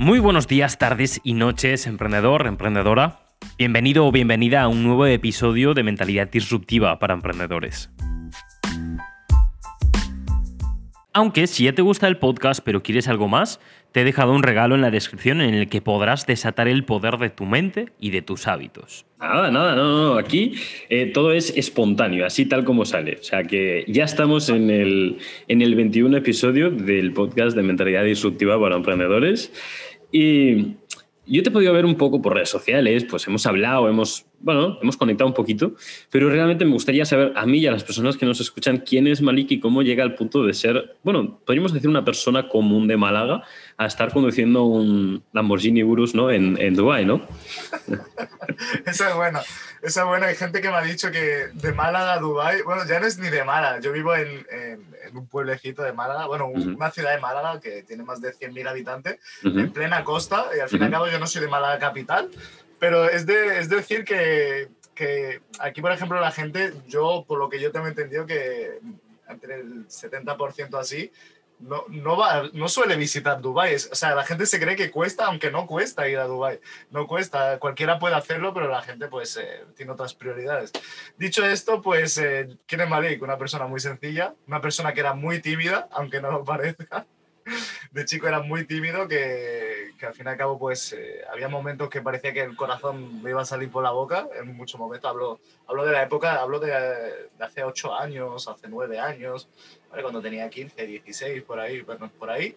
Muy buenos días, tardes y noches, emprendedor, emprendedora. Bienvenido o bienvenida a un nuevo episodio de Mentalidad Disruptiva para Emprendedores. Aunque si ya te gusta el podcast pero quieres algo más, te he dejado un regalo en la descripción en el que podrás desatar el poder de tu mente y de tus hábitos. Nada, nada, no, no, aquí eh, todo es espontáneo, así tal como sale. O sea que ya estamos en el, en el 21 episodio del podcast de Mentalidad Disruptiva para Emprendedores. Y yo te he podido ver un poco por redes sociales, pues hemos hablado, hemos, bueno, hemos conectado un poquito, pero realmente me gustaría saber a mí y a las personas que nos escuchan quién es Malik y cómo llega al punto de ser, bueno, podríamos decir una persona común de Málaga a estar conduciendo un Lamborghini Urus ¿no? en, en Dubái, ¿no? Esa es buena. Esa es buena. Hay gente que me ha dicho que de Málaga a Dubái, bueno, ya no es ni de Málaga. Yo vivo en, en, un pueblecito de Málaga, bueno, una ciudad de Málaga que tiene más de 100.000 habitantes, en plena costa, y al fin y al cabo yo no soy de Málaga capital, pero es, de, es decir que, que aquí, por ejemplo, la gente, yo, por lo que yo tengo entendido, que entre el 70% así, no, no, va, no suele visitar Dubái. O sea, la gente se cree que cuesta, aunque no cuesta ir a Dubái. No cuesta. Cualquiera puede hacerlo, pero la gente pues eh, tiene otras prioridades. Dicho esto, pues, eh, ¿quién es Malik? Una persona muy sencilla, una persona que era muy tímida, aunque no lo parezca. De chico era muy tímido, que, que al fin y al cabo, pues, eh, había momentos que parecía que el corazón me iba a salir por la boca. En muchos momentos hablo, hablo de la época, hablo de, de hace ocho años, hace nueve años cuando tenía 15, 16, por ahí, bueno, por ahí.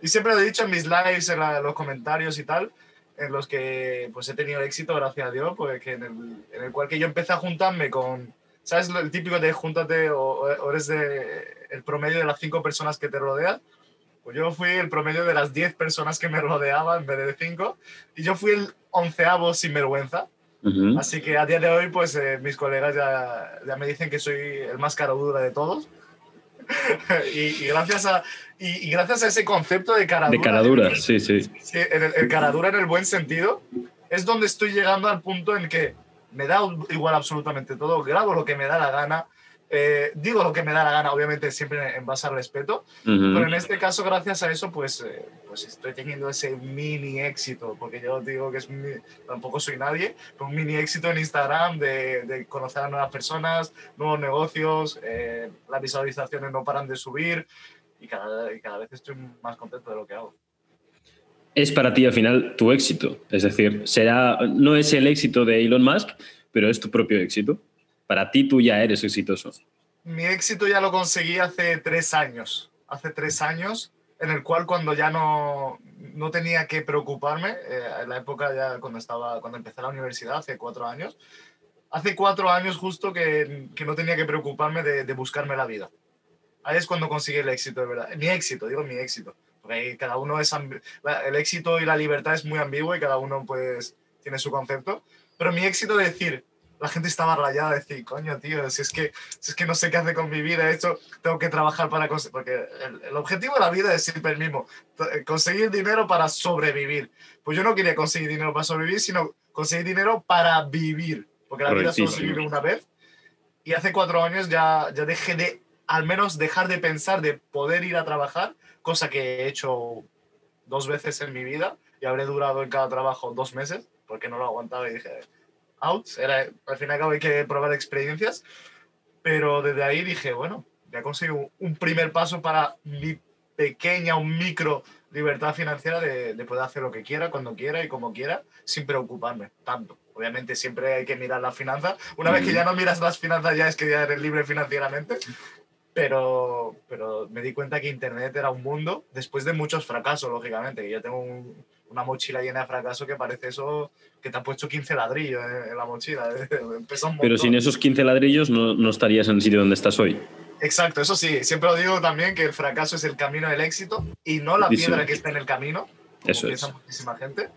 Y siempre lo he dicho en mis lives, en, los comentarios y tal, en los que pues he tenido éxito, gracias a Dios, pues que en, el, en el cual que yo empecé a juntarme con, ¿sabes? El típico de júntate o, eres de, el promedio de las cinco personas que te rodean. Pues yo fui el promedio de las 10 personas que me rodeaban en vez de 5 y yo fui el onceavo sin vergüenza. Así que a día de hoy, pues eh, mis colegas ya, ya, me dicen que soy el más caro dura de todos. y, gracias a, y, gracias a ese concepto de caradura. De caradura, sí, sí. el, el caradura en el buen sentido, es donde estoy llegando al punto en que me da igual absolutamente todo, grabo lo que me da la gana, eh, digo lo que me da la gana, obviamente siempre en base al respeto, pero en este caso, gracias a eso, pues, eh, pues estoy teniendo ese mini éxito, porque yo digo que es tampoco soy nadie, pero un mini éxito en Instagram de, de conocer a nuevas personas, nuevos negocios, eh, las visualizaciones no paran de subir y cada, y cada vez estoy más contento de lo que hago. Es para ti al final tu éxito. Es decir, será, no es el éxito de Elon Musk, pero es tu propio éxito para ti tú ya eres exitoso? Mi éxito ya lo conseguí hace tres años. Hace tres años, en el cual cuando ya no, no tenía que preocuparme, eh, en la época ya cuando, estaba, cuando empecé la universidad, hace cuatro años, hace cuatro años justo que, que no tenía que preocuparme de, buscarme la vida. Ahí es cuando conseguí el éxito, de verdad. Mi éxito, digo mi éxito. Porque cada uno es... El éxito y la libertad es muy ambiguo y cada uno pues tiene su concepto. Pero mi éxito de decir, la gente estaba rayada de decir, coño, tío, si es que, si es que no sé qué hacer con mi vida, hecho, tengo que trabajar para conseguir, porque el, objetivo de la vida es siempre el mismo, eh, conseguir dinero para sobrevivir. Pues yo no quería conseguir dinero para sobrevivir, sino conseguir dinero para vivir, porque la vida solo se vive una vez. Y hace cuatro años ya, ya dejé de, al menos dejar de pensar de poder ir a trabajar, cosa que he hecho dos veces en mi vida y habré durado en cada trabajo dos meses, porque no lo aguantaba y dije, outs. Era, al fin y al cabo hay que probar experiencias. Pero desde ahí dije, bueno, ya consigo un primer paso para mi pequeña o micro libertad financiera de, de, poder hacer lo que quiera, cuando quiera y como quiera, sin preocuparme tanto. Obviamente siempre hay que mirar las finanzas. Una vez que ya no miras las finanzas ya es que ya eres libre financieramente. Pero, pero me di cuenta que Internet era un mundo, después de muchos fracasos, lógicamente. Yo tengo un, una mochila llena de fracaso que parece eso que te ha puesto 15 ladrillos en, la mochila. Pero sin esos 15 ladrillos no, no, estarías en el sitio donde estás hoy. Exacto, eso sí. Siempre lo digo también que el fracaso es el camino del éxito y no la piedra que está en el camino. eso es. muchísima gente.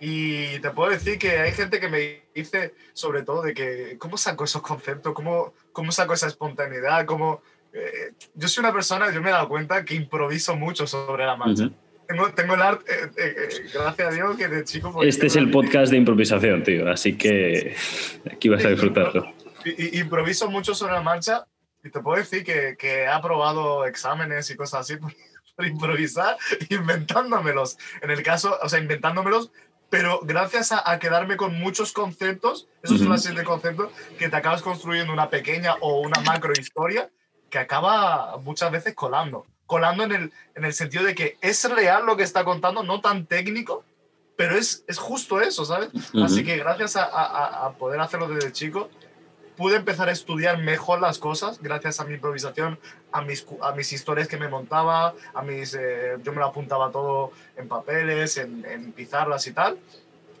Y te puedo decir que hay gente que me dice, sobre todo, de que cómo saco esos conceptos, cómo, cómo saco esa espontaneidad, cómo... Eh, yo soy una persona, yo me he dado cuenta que improviso mucho sobre la marcha. Tengo, tengo, el arte, eh, eh, gracias a Dios, que de chico... Pues, este es el podcast de improvisación, tío, así que aquí vas a disfrutarlo. Y, improviso mucho sobre la marcha y te puedo decir que, que he aprobado exámenes y cosas así por improvisar, inventándomelos. En el caso, o sea, inventándomelos, pero gracias a, quedarme con muchos conceptos, esos son de conceptos, que te acabas construyendo una pequeña o una macro historia que acaba muchas veces colando. Colando en el, en el sentido de que es real lo que está contando, no tan técnico, pero es, es justo eso, ¿sabes? Así que gracias a, a, a, poder hacerlo desde chico, pude empezar a estudiar mejor las cosas gracias a mi improvisación, a mis, a mis historias que me montaba, a mis, eh, yo me lo apuntaba todo en papeles, en, en pizarras y tal.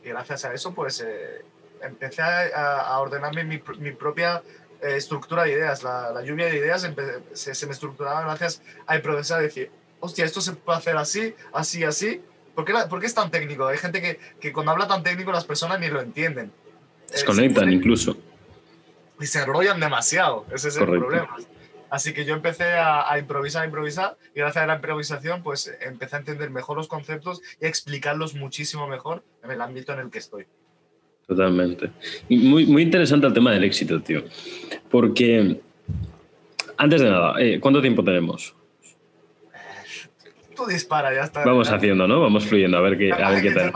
Y gracias a eso, pues eh, empecé a, a ordenarme mi, mi propia eh, estructura de ideas. La, la lluvia de ideas se, se, me estructuraba gracias a improvisar, decir, hostia, esto se puede hacer así, así, así. ¿Por qué, ¿Por qué, es tan técnico? Hay gente que, que, cuando habla tan técnico las personas ni lo entienden. Desconectan incluso y se enrollan demasiado. Ese es el problema. Así que yo empecé a, a, improvisar, a improvisar y gracias a la improvisación pues empecé a entender mejor los conceptos y a explicarlos muchísimo mejor en el ámbito en el que estoy. Totalmente. Y muy, muy interesante el tema del éxito, tío. Porque, antes de nada, eh, ¿cuánto tiempo tenemos? Tú dispara, ya está. Vamos haciendo, ¿no? Vamos fluyendo, a ver qué, a ver qué tal.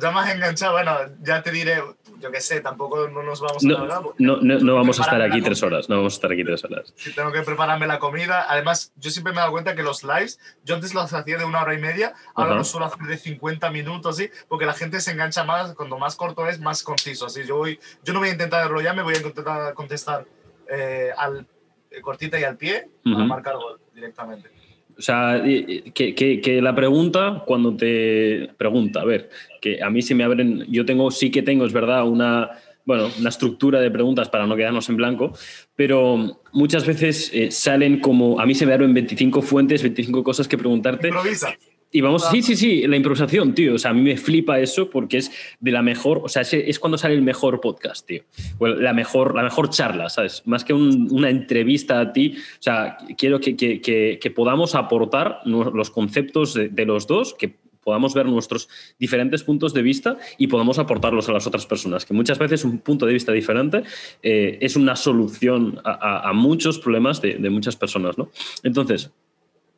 Ya me has enganchado, bueno, ya te diré, yo qué sé, tampoco no nos vamos a no, No, no, no vamos a estar aquí tres horas, no vamos a estar aquí tres horas. Tengo que prepararme la comida, además, yo siempre me he dado cuenta que los lives, yo antes los hacía de una hora y media, ahora los suelo hacer de 50 minutos, ¿sí? porque la gente se engancha más, cuando más corto es, más conciso, así. Yo, voy, yo no voy a intentar me voy a intentar contestar eh, al eh, cortita y al pie para marcar gol directamente. O sea, que, que, que, la pregunta, cuando te pregunta, a ver, que a mí si me abren, yo tengo, sí que tengo, es verdad, una, bueno, una estructura de preguntas para no quedarnos en blanco, pero muchas veces eh, salen como, a mí se me abren 25 fuentes, 25 cosas que preguntarte. Improvisa. Y vamos, sí, sí, sí, la improvisación, tío. O sea, a mí me flipa eso porque es de la mejor, o sea, es, cuando sale el mejor podcast, tío. O la mejor, la mejor charla, ¿sabes? Más que una entrevista a ti. O sea, quiero que, que, que, podamos aportar los conceptos de, los dos, que podamos ver nuestros diferentes puntos de vista y podamos aportarlos a las otras personas. Que muchas veces un punto de vista diferente eh, es una solución a, a, muchos problemas de, de muchas personas, ¿no? Entonces,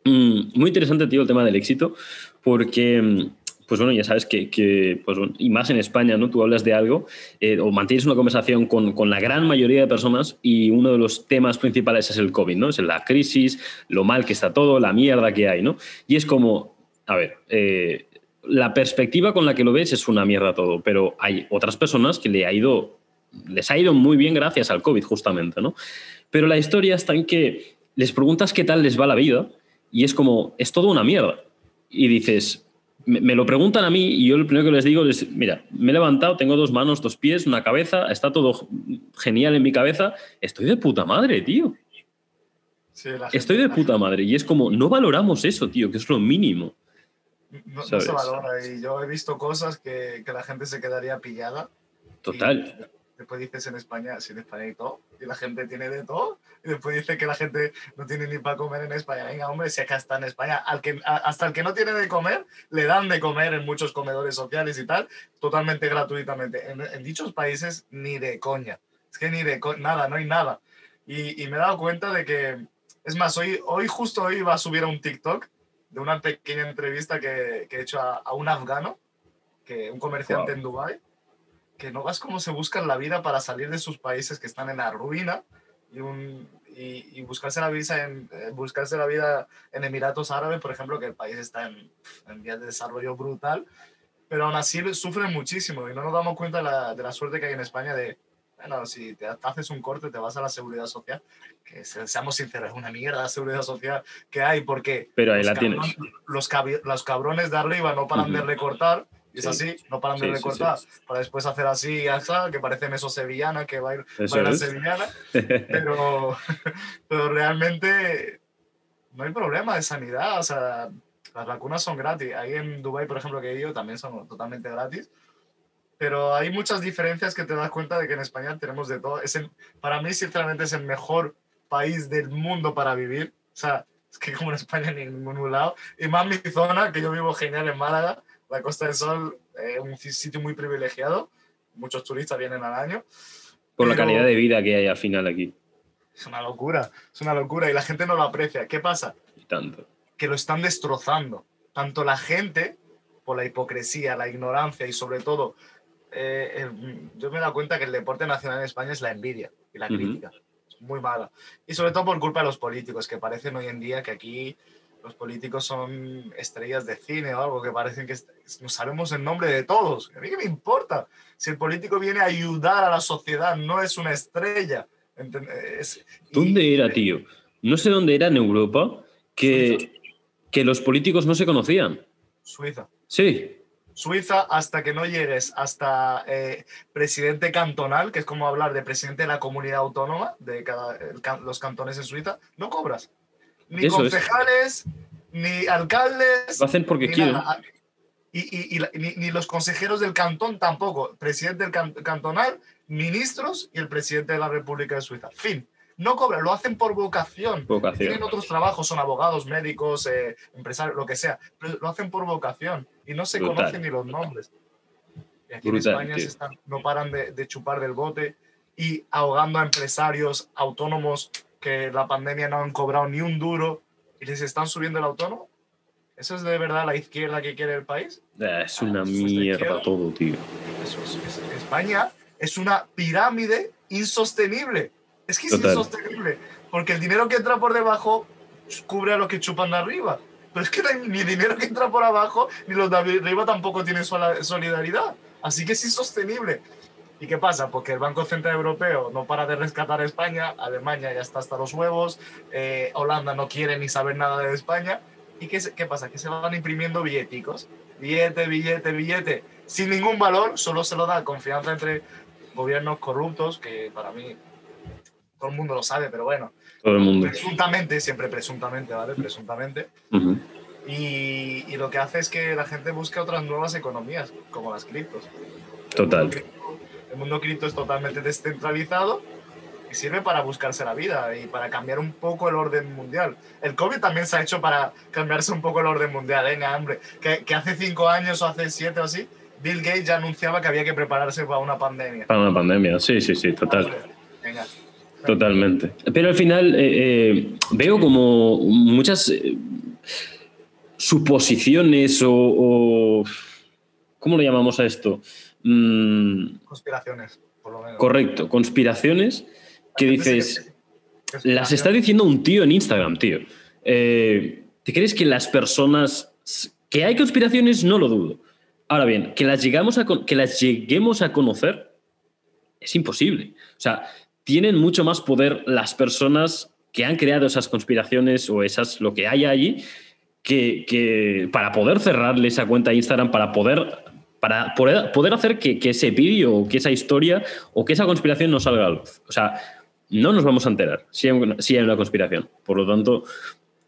muy interesante, tío, el tema del éxito, porque, mm, pues bueno, ya sabes que, pues, y más en España, ¿no? Tú hablas de algo eh, o mantienes una conversación con, con, la gran mayoría de personas y uno de los temas principales es el COVID, ¿no? Es la crisis, lo mal que está todo, la mierda que hay, ¿no? Y es como, a ver, eh, la perspectiva con la que lo ves es una mierda todo, pero hay otras personas que le ha ido, les ha ido muy bien gracias al COVID, justamente, ¿no? Pero la historia está en que les preguntas qué tal les va la vida y es como, es todo una mierda. Y dices, me, lo preguntan a mí y yo lo primero que les digo es, mira, me he levantado, tengo dos manos, dos pies, una cabeza, está todo genial en mi cabeza, estoy de puta madre, tío. estoy de puta madre. Y es como, no valoramos eso, tío, que es lo mínimo. No, se valora. Y yo he visto cosas que, que la gente se quedaría pillada. Total después dices en España, si en España hay todo, y la gente tiene de todo, y después dice que la gente no tiene ni para comer en España. Venga, hombre, si acá está en España, al que, hasta el que no tiene de comer, le dan de comer en muchos comedores sociales y tal, totalmente gratuitamente. En, dichos países, ni de coña. Es que ni de nada, no hay nada. Y, y, me he dado cuenta de que, es más, hoy, hoy justo hoy iba a subir a un TikTok de una pequeña entrevista que, que he hecho a, a, un afgano, que, un comerciante en Dubái que no vas cómo se buscan la vida para salir de sus países que están en la ruina y, un, y, buscarse, la vida en, eh, buscarse la vida en Emiratos Árabes, por ejemplo, que el país está en, en vías de desarrollo brutal, pero aún así sufren muchísimo y no nos damos cuenta de la, de la suerte que hay en España de, bueno, si te, haces un corte, te vas a la seguridad social, que seamos sinceros, es una mierda la seguridad social que hay, porque pero ahí los, la cabrones, tienes. Los, los, cabrones de arriba no paran uh -huh. de recortar y es así, no paran de recortar, para después hacer así, hasta, que parece meso sevillana, que va a ir, va a ir a sevillana, pero, pero realmente no hay problema de sanidad, o sea, las vacunas son gratis. Ahí en Dubai, por ejemplo, que he ido, también son totalmente gratis. Pero hay muchas diferencias que te das cuenta de que en España tenemos de todo. Es el, para mí, sinceramente, es el mejor país del mundo para vivir. O sea, es que como en España ni en ningún lado. Y más mi zona, que yo vivo genial en Málaga, la Costa del Sol es un sitio muy privilegiado, muchos turistas vienen al año. Por la calidad de vida que hay al final aquí. Es una locura, es una locura y la gente no lo aprecia. ¿Qué pasa? Y tanto. que lo están destrozando. Tanto la gente, por la hipocresía, la ignorancia y sobre todo, eh, el- yo me he dado cuenta que el deporte nacional en España es la envidia y la crítica. Es muy mala. Y sobre todo por culpa de los políticos, que parecen hoy en día que aquí los políticos son estrellas de cine o algo, que parecen que est- no sabemos el nombre de todos. A mí qué me importa. Si el político viene a ayudar a la sociedad, no es una estrella. Y- ¿Dónde era, tío? No sé dónde era en Europa que, que los políticos no se conocían. Suiza. Sí, Suiza, hasta que no llegues hasta eh, presidente cantonal, que es como hablar de presidente de la comunidad autónoma de cada, el los cantones en Suiza, no cobras. Ni Eso es. concejales, ni alcaldes, lo hacen porque ni quieren. Y, y- y la- ni, ni los consejeros del cantón tampoco. Presidente del can- cantonal, ministros y el presidente de la República de Suiza. Fin. No cobran, lo hacen por vocación. Vocación. Tienen otros trabajos, son abogados, médicos, eh, empresarios, lo que sea, pero lo hacen por vocación y no se Brutal. conocen ni los nombres. Y aquí Brutal, en España se están- no paran de, de chupar del bote y ahogando a empresarios autónomos que la pandemia no han cobrado ni un duro y les están subiendo el autónomo. ¿Eso es de verdad la izquierda que quiere el país? Ah, Es una Eso es de mierda todo, tío. Eso es- es- España es una pirámide insostenible. Es que es Total. insostenible. Porque el dinero que entra por debajo cubre a los que chupan de arriba. Pero es que ni dinero que entra por abajo, ni los de arriba tampoco tienen solidaridad. Así que es insostenible. ¿Y qué pasa? Porque el Banco Central Europeo no para de rescatar a España, Alemania ya está hasta los huevos, eh, Holanda no quiere ni saber nada de España. ¿Y qué, qué pasa? Que se van imprimiendo billeticos. Billete, billete, billete. Sin ningún valor, solo se lo da confianza entre gobiernos corruptos, que para mí todo el mundo lo sabe, pero bueno, Todo el mundo. presuntamente, siempre presuntamente, ¿vale? Presuntamente. Ujú. Y, y lo que hace es que la gente busque otras nuevas economías, como las criptos. Total. El mundo cripto es totalmente descentralizado y sirve para buscarse la vida y para cambiar un poco el orden mundial. El COVID también se ha hecho para cambiarse un poco el orden mundial, venga, hombre. Que, que hace cinco años o hace siete o así, Bill Gates ya anunciaba que había que prepararse para una pandemia. Para una pandemia, sí, sí, sí, total. Venga. Totalmente. Pero al final eh, eh, veo como muchas eh, suposiciones o, o- ¿Cómo lo llamamos a esto? Mm, Conspiraciones, por lo menos. correcto, conspiraciones que dices... Las está diciendo un tío en Instagram, tío. Eh, ¿Te crees que las personas... Que hay conspiraciones, no lo dudo. Ahora bien, que las, llegamos a, que las lleguemos a conocer es imposible. O sea, tienen mucho más poder las personas que han creado esas conspiraciones o esas, lo que haya allí, que, que para poder cerrarle esa cuenta de Instagram, para poder, para poder, hacer que, que ese vídeo o que esa historia o que esa conspiración no salga a la luz. O sea, no nos vamos a enterar si hay, si hay una conspiración. Por lo tanto,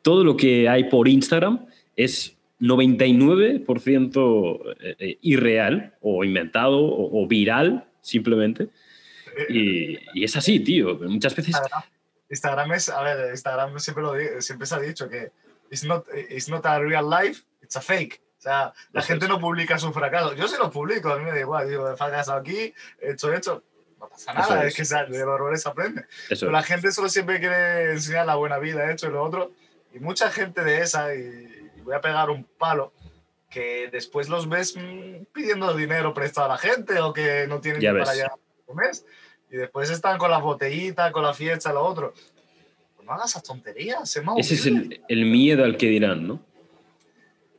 todo lo que hay por Instagram es 99% eh, eh, irreal o inventado o, o viral, simplemente. Y, y es así, tío. Muchas veces... Instagram, Instagram es, a ver, Instagram siempre, lo, siempre se ha dicho que it's not, it's not a real life, it's a fake. O sea, la gente es. no publica sus fracasos. Yo sí los publico, a mí me da igual. Digo, he fracasado aquí, he hecho esto. No pasa nada, es. es que se- de los errores se aprende. Eso Pero la gente solo siempre quiere enseñar la buena vida, hecho y lo otro. Y mucha gente de esa, y, y voy a pegar un palo, que después los ves mm, pidiendo dinero prestado a la gente o que no tienen Ya ni para allá un mes. Y después están con las botellitas, con la fiesta, lo otro. Pues no hagas esas tonterías, más Ese es el, el miedo al que dirán, ¿no?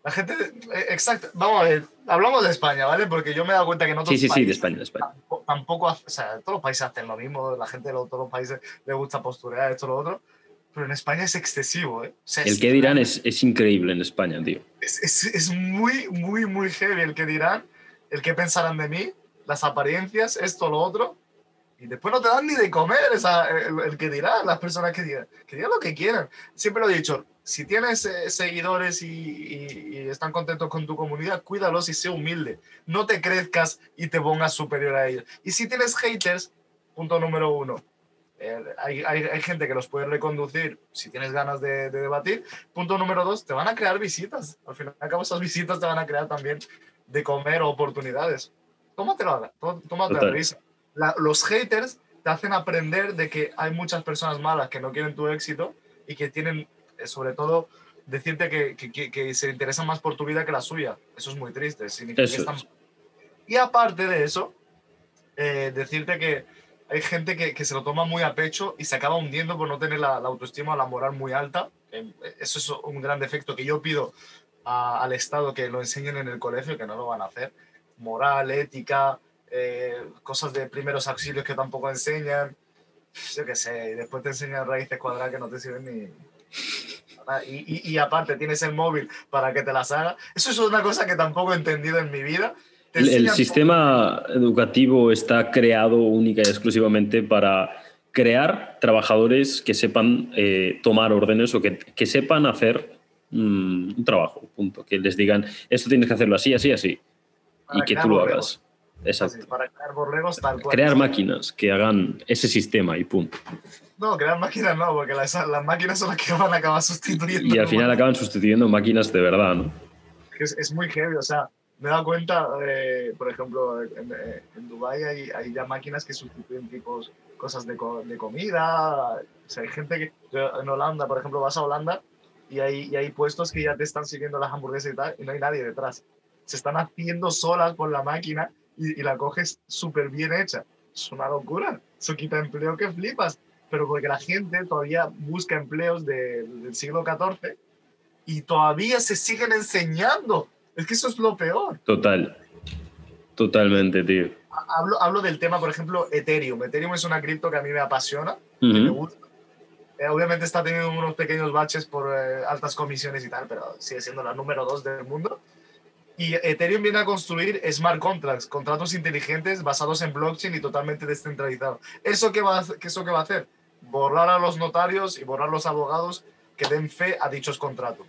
La gente, eh, exacto. Vamos a ver, hablamos de España, ¿vale? Porque yo me he dado cuenta que en otros Sí, sí, sí, de España, de España. tampoco, o sea, todos los países hacen lo mismo, la gente de los- todos los países le gusta posturear esto, lo otro, pero en España es excesivo, ¿eh? O sea, El es- que dirán es, es increíble en España, tío. Es, es, es muy, muy, muy heavy el que dirán, el que pensarán de mí, las apariencias, esto, lo otro, y después no te dan ni de comer esa, el, el que dirán, las personas que digan, que digan lo que quieran. Siempre lo he dicho, si tienes eh, seguidores y, y- y están contentos con tu comunidad, cuídalos y sé humilde. No te crezcas y te pongas superior a ellos. Y si tienes haters, punto número uno, eh, hay, hay, hay gente que los puede reconducir si tienes ganas de, de debatir. Punto número dos, te van a crear visitas. Al final y al cabo, esas visitas te van a crear también de comer oportunidades. Tómatelo, a la- tó- risa. La- los haters te hacen aprender de que hay muchas personas malas que no quieren tu éxito y que tienen, sobre todo, decirte que, que, que, se interesan más por tu vida que la suya. Eso es muy triste. Y aparte de eso, eh, decirte que hay gente que, que, se lo toma muy a pecho y se acaba hundiendo por no tener la, autoestima o la moral muy alta. Eh, eso es un gran defecto que yo pido al Estado que lo enseñen en el colegio, que no lo van a hacer. Moral, ética, eh, cosas de primeros auxilios que tampoco enseñan. Yo qué sé, y después te enseñan raíces cuadradas que no te sirven ni, y, y, aparte tienes el móvil para que te las haga. Eso es una cosa que tampoco he entendido en mi vida. El, sistema educativo está creado única y exclusivamente para crear trabajadores que sepan eh, tomar órdenes o que, que sepan hacer mm, un trabajo, punto. Que les digan, esto tienes que hacerlo así, así, así. y que tú lo hagas. Exacto. para crear borregos tal cual. Crear máquinas que hagan ese sistema y punto. No, crear máquinas no, porque las, las, máquinas son las que van a acabar sustituyendo. Y al final acaban sustituyendo máquinas de verdad, ¿no? Es, es muy heavy, o sea, me he dado cuenta, por ejemplo, en, en Dubái hay, hay, ya máquinas que sustituyen tipos, cosas de, de comida. O sea, hay gente que. En Holanda, por ejemplo, vas a Holanda y hay, y hay puestos que ya te están sirviendo las hamburguesas y tal, y no hay nadie detrás. Se están haciendo solas por la máquina y, y la coges súper bien hecha. Es una locura. Eso quita empleo que flipas pero porque la gente todavía busca empleos del siglo XIV y todavía se siguen enseñando. Es que eso es lo peor. Total. Totalmente, tío. Hablo, hablo del tema, por ejemplo, Ethereum. Ethereum es una cripto que a mí me apasiona, me gusta. Eh, obviamente está teniendo unos pequeños baches por eh, altas comisiones y tal, pero sigue siendo la número dos del mundo. Y Ethereum viene a construir smart contracts, contratos inteligentes basados en blockchain y totalmente descentralizados. ¿Eso qué va ¿Eso qué va a hacer? Borrar a los notarios y borrar a los abogados que den fe a dichos contratos.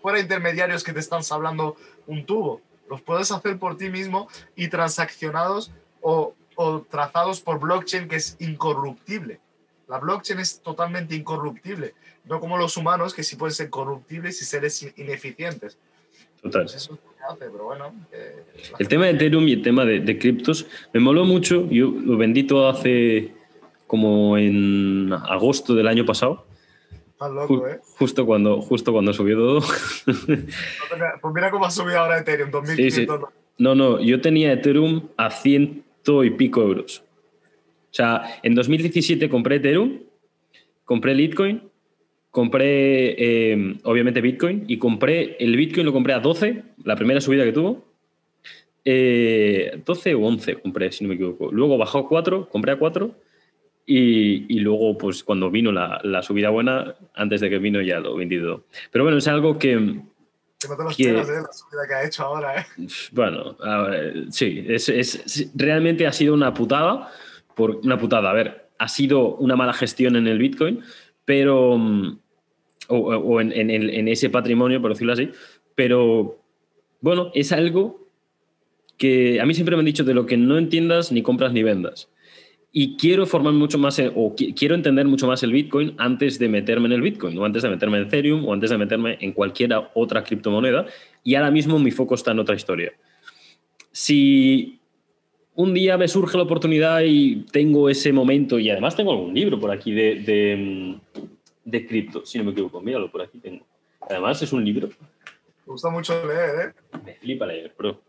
Fuera intermediarios que te están hablando un tubo. Los puedes hacer por ti mismo y transaccionados o, o trazados por blockchain que es incorruptible. La blockchain es totalmente incorruptible, no como los humanos que sí pueden ser corruptibles y seres ineficientes. Total. Pues eso hace, pero bueno, eh, el tema de Ethereum y el tema de, de criptos me moló mucho. Yo lo vendí todo hace como en agosto del año pasado. loco, ¿eh? Justo cuando, justo cuando subió todo. pues mira cómo ha subido ahora Ethereum, 2500. No, no, yo tenía Ethereum a ciento y pico euros. O sea, en 2017 compré Ethereum, compré Bitcoin, compré eh, obviamente Bitcoin y compré el Bitcoin lo compré a 12, la primera subida que tuvo. 12 eh, o 11 compré, si no me equivoco. Luego bajó a 4, compré a 4 y, luego, pues cuando vino la, la, subida buena, antes de que vino ya lo vendido. Pero bueno, es algo que... Que no te los que, ¿eh? La subida que ha hecho ahora, ¿eh? Bueno, sí, es, es, realmente ha sido una putada. Por, una putada, a ver, ha sido una mala gestión en el Bitcoin, pero... O, o en, en, en ese patrimonio, por decirlo así. Pero, bueno, es algo que a mí siempre me han dicho de lo que no entiendas ni compras ni vendas y quiero formar mucho más o quiero entender mucho más el Bitcoin antes de meterme en el Bitcoin, o antes de meterme en Ethereum, o antes de meterme en cualquier otra criptomoneda. Y ahora mismo mi foco está en otra historia. Si un día me surge la oportunidad y tengo ese momento, y además tengo algún libro por aquí de, de, de cripto, si no me equivoco, míralo, por aquí tengo. Además es un libro. Me gusta mucho leer, ¿eh? Me flipa leer, bro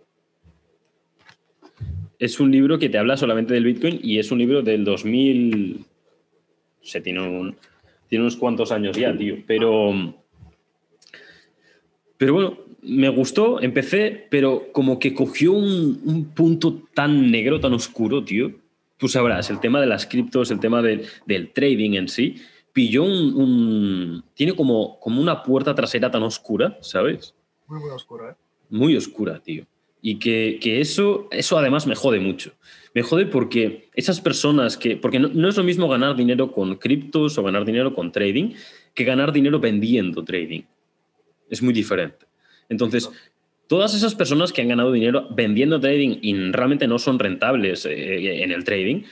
es un libro que te habla solamente del Bitcoin y es un libro del 2000. Se tiene, tiene unos cuantos años ya, tío. Pero. Pero bueno, me gustó, empecé, pero como que cogió un, punto tan negro, tan oscuro, tío. Tú sabrás, el tema de las criptos, el tema del trading en sí, pilló un, tiene como, como una puerta trasera tan oscura, ¿sabes? Muy, muy oscura, ¿eh? Muy oscura, tío. Y que, eso, eso además me jode mucho. Me jode porque esas personas que. Porque no, es lo mismo ganar dinero con criptos o ganar dinero con trading que ganar dinero vendiendo trading. Es muy diferente. Entonces, todas esas personas que han ganado dinero vendiendo trading y realmente no son rentables eh, en el trading,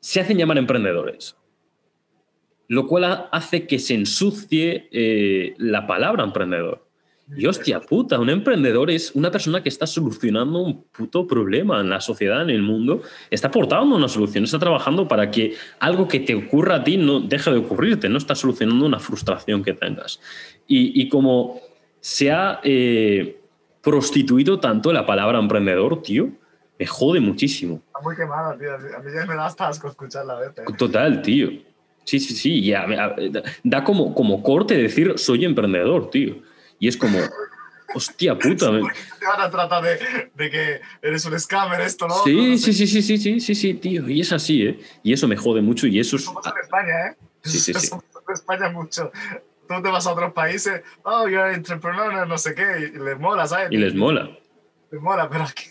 se hacen llamar emprendedores. Lo cual hace que se ensucie eh, la palabra emprendedor. Y hostia puta, un emprendedor es una persona que está solucionando un puto problema en la sociedad, en el mundo, está aportando una solución, está trabajando para que algo que te ocurra a ti no deje de ocurrirte, no está solucionando una frustración que tengas. Y, y como se ha eh, prostituido tanto la palabra emprendedor, tío, me jode muchísimo. Está muy quemada, tío. A mí ya me da hasta asco escucharla a veces. Total, tío. Sí, sí, sí. Ya, da como, como corte decir soy emprendedor, tío. Y es como, hostia puta. Te van a tratar de, de, que eres un scammer, esto, ¿no? Sí, no, no sí, sí, sí, sí, sí, sí, sí, tío. Y es así, ¿eh? Y eso me jode mucho y eso es... Somos en España, ¿eh? Sí, sí, sí. En España mucho. Tú te vas a otros países, oh, you're entrepreneur, no sé qué, y les mola, ¿sabes? Y les mola. Les mola, pero aquí...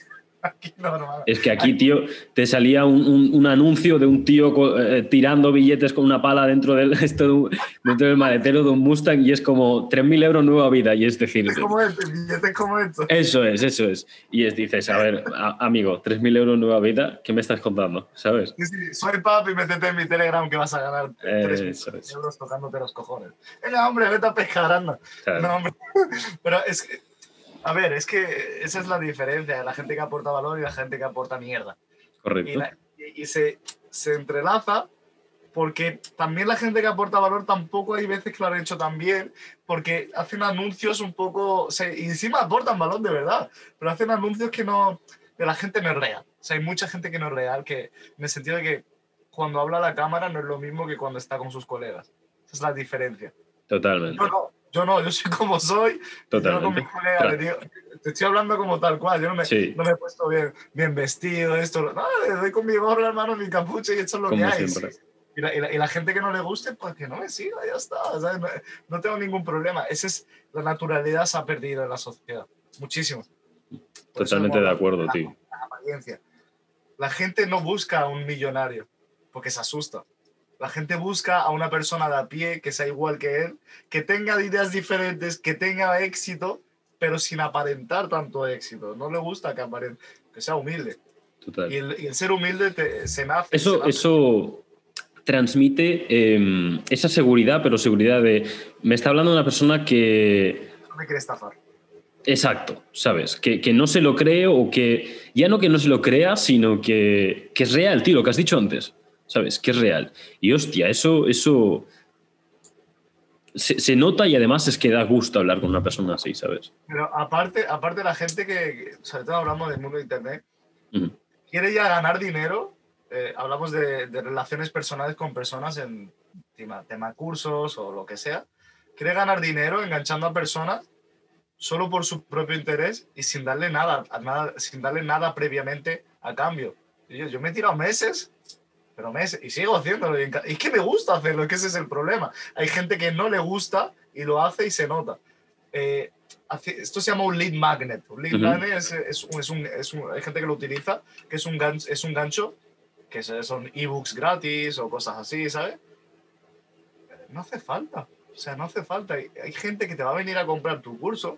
Es que aquí, tío, te salía un, un, un anuncio de un tío eh, tirando billetes con una pala dentro del, esto de dentro del maletero de un Mustang y es como 3.000 euros nueva vida. Y es decir, es como este, billetes como esto. Eso es, eso es. Y es, dices, a ver, a, amigo, 3.000 euros nueva vida, ¿qué me estás contando? ¿Sabes? Sí, sí, soy papi, métete en mi Telegram que vas a ganar Eh, 3.000 euros tocándote los cojones. Venga, hombre, vete a pescar, anda. Claro. No, hombre. Pero es que a ver, es que esa es la diferencia, la gente que aporta valor y la gente que aporta mierda. Correcto. Y, la, y, y se, se, entrelaza porque también la gente que aporta valor tampoco hay veces que lo han hecho tan bien, porque hacen anuncios un poco, o sea, y encima aportan valor de verdad, pero hacen anuncios que no, que la gente no es real. O sea, hay mucha gente que no es real, que en el sentido de que cuando habla a la cámara no es lo mismo que cuando está con sus colegas. Esa es la diferencia. Totalmente. No, yo no, yo soy como soy. Totalmente. Yo con colegas, claro. digo, te estoy hablando como tal cual. Yo no me, sí. no me he puesto bien, bien vestido, esto. No, le doy con mi gorra, hermano, mi capucha y eso es lo como que hay. Y la, y, la, y la, gente que no le guste, pues que no me siga, ya está. ¿sabes? No, no, tengo ningún problema. Esa es la naturalidad se ha perdido en la sociedad. Muchísimo. Por Totalmente de acuerdo, la, tío. La apariencia. La gente no busca a un millonario porque se asusta. La gente busca a una persona de a pie que sea igual que él, que tenga ideas diferentes, que tenga éxito, pero sin aparentar tanto éxito. No le gusta que aparente, que sea humilde. Total. Y, el, y el ser humilde te, se nace. Eso, se eso transmite eh, esa seguridad, pero seguridad de. Me está hablando una persona que. No me quiere estafar. Exacto, ¿sabes? Que, que, no se lo cree o que. Ya no que no se lo crea, sino que, que es real, tío, lo que has dicho antes. ¿Sabes? Que es real. Y hostia, eso. eso se, se, nota y además es que da gusto hablar con una persona así, ¿sabes? Pero aparte, aparte la gente que, sobre todo hablamos del mundo de Internet, uh -huh. quiere ya ganar dinero. Eh, hablamos de, de, relaciones personales con personas en tema, tema cursos o lo que sea. Quiere ganar dinero enganchando a personas solo por su propio interés y sin darle nada, nada sin darle nada previamente a cambio. Yo, yo me he tirado meses pero meses y sigo haciéndolo. Y es que me gusta hacerlo, que ese es el problema. Hay gente que no le gusta y lo hace y se nota. Eh, esto se llama un lead magnet. Un lead uh -huh. magnet es, es, un, es, un, es un, hay gente que lo utiliza, que es un, gancho, es un gancho, que son ebooks gratis o cosas así, ¿sabes? No hace falta. O sea, no hace falta. Hay, hay gente que te va a venir a comprar tu curso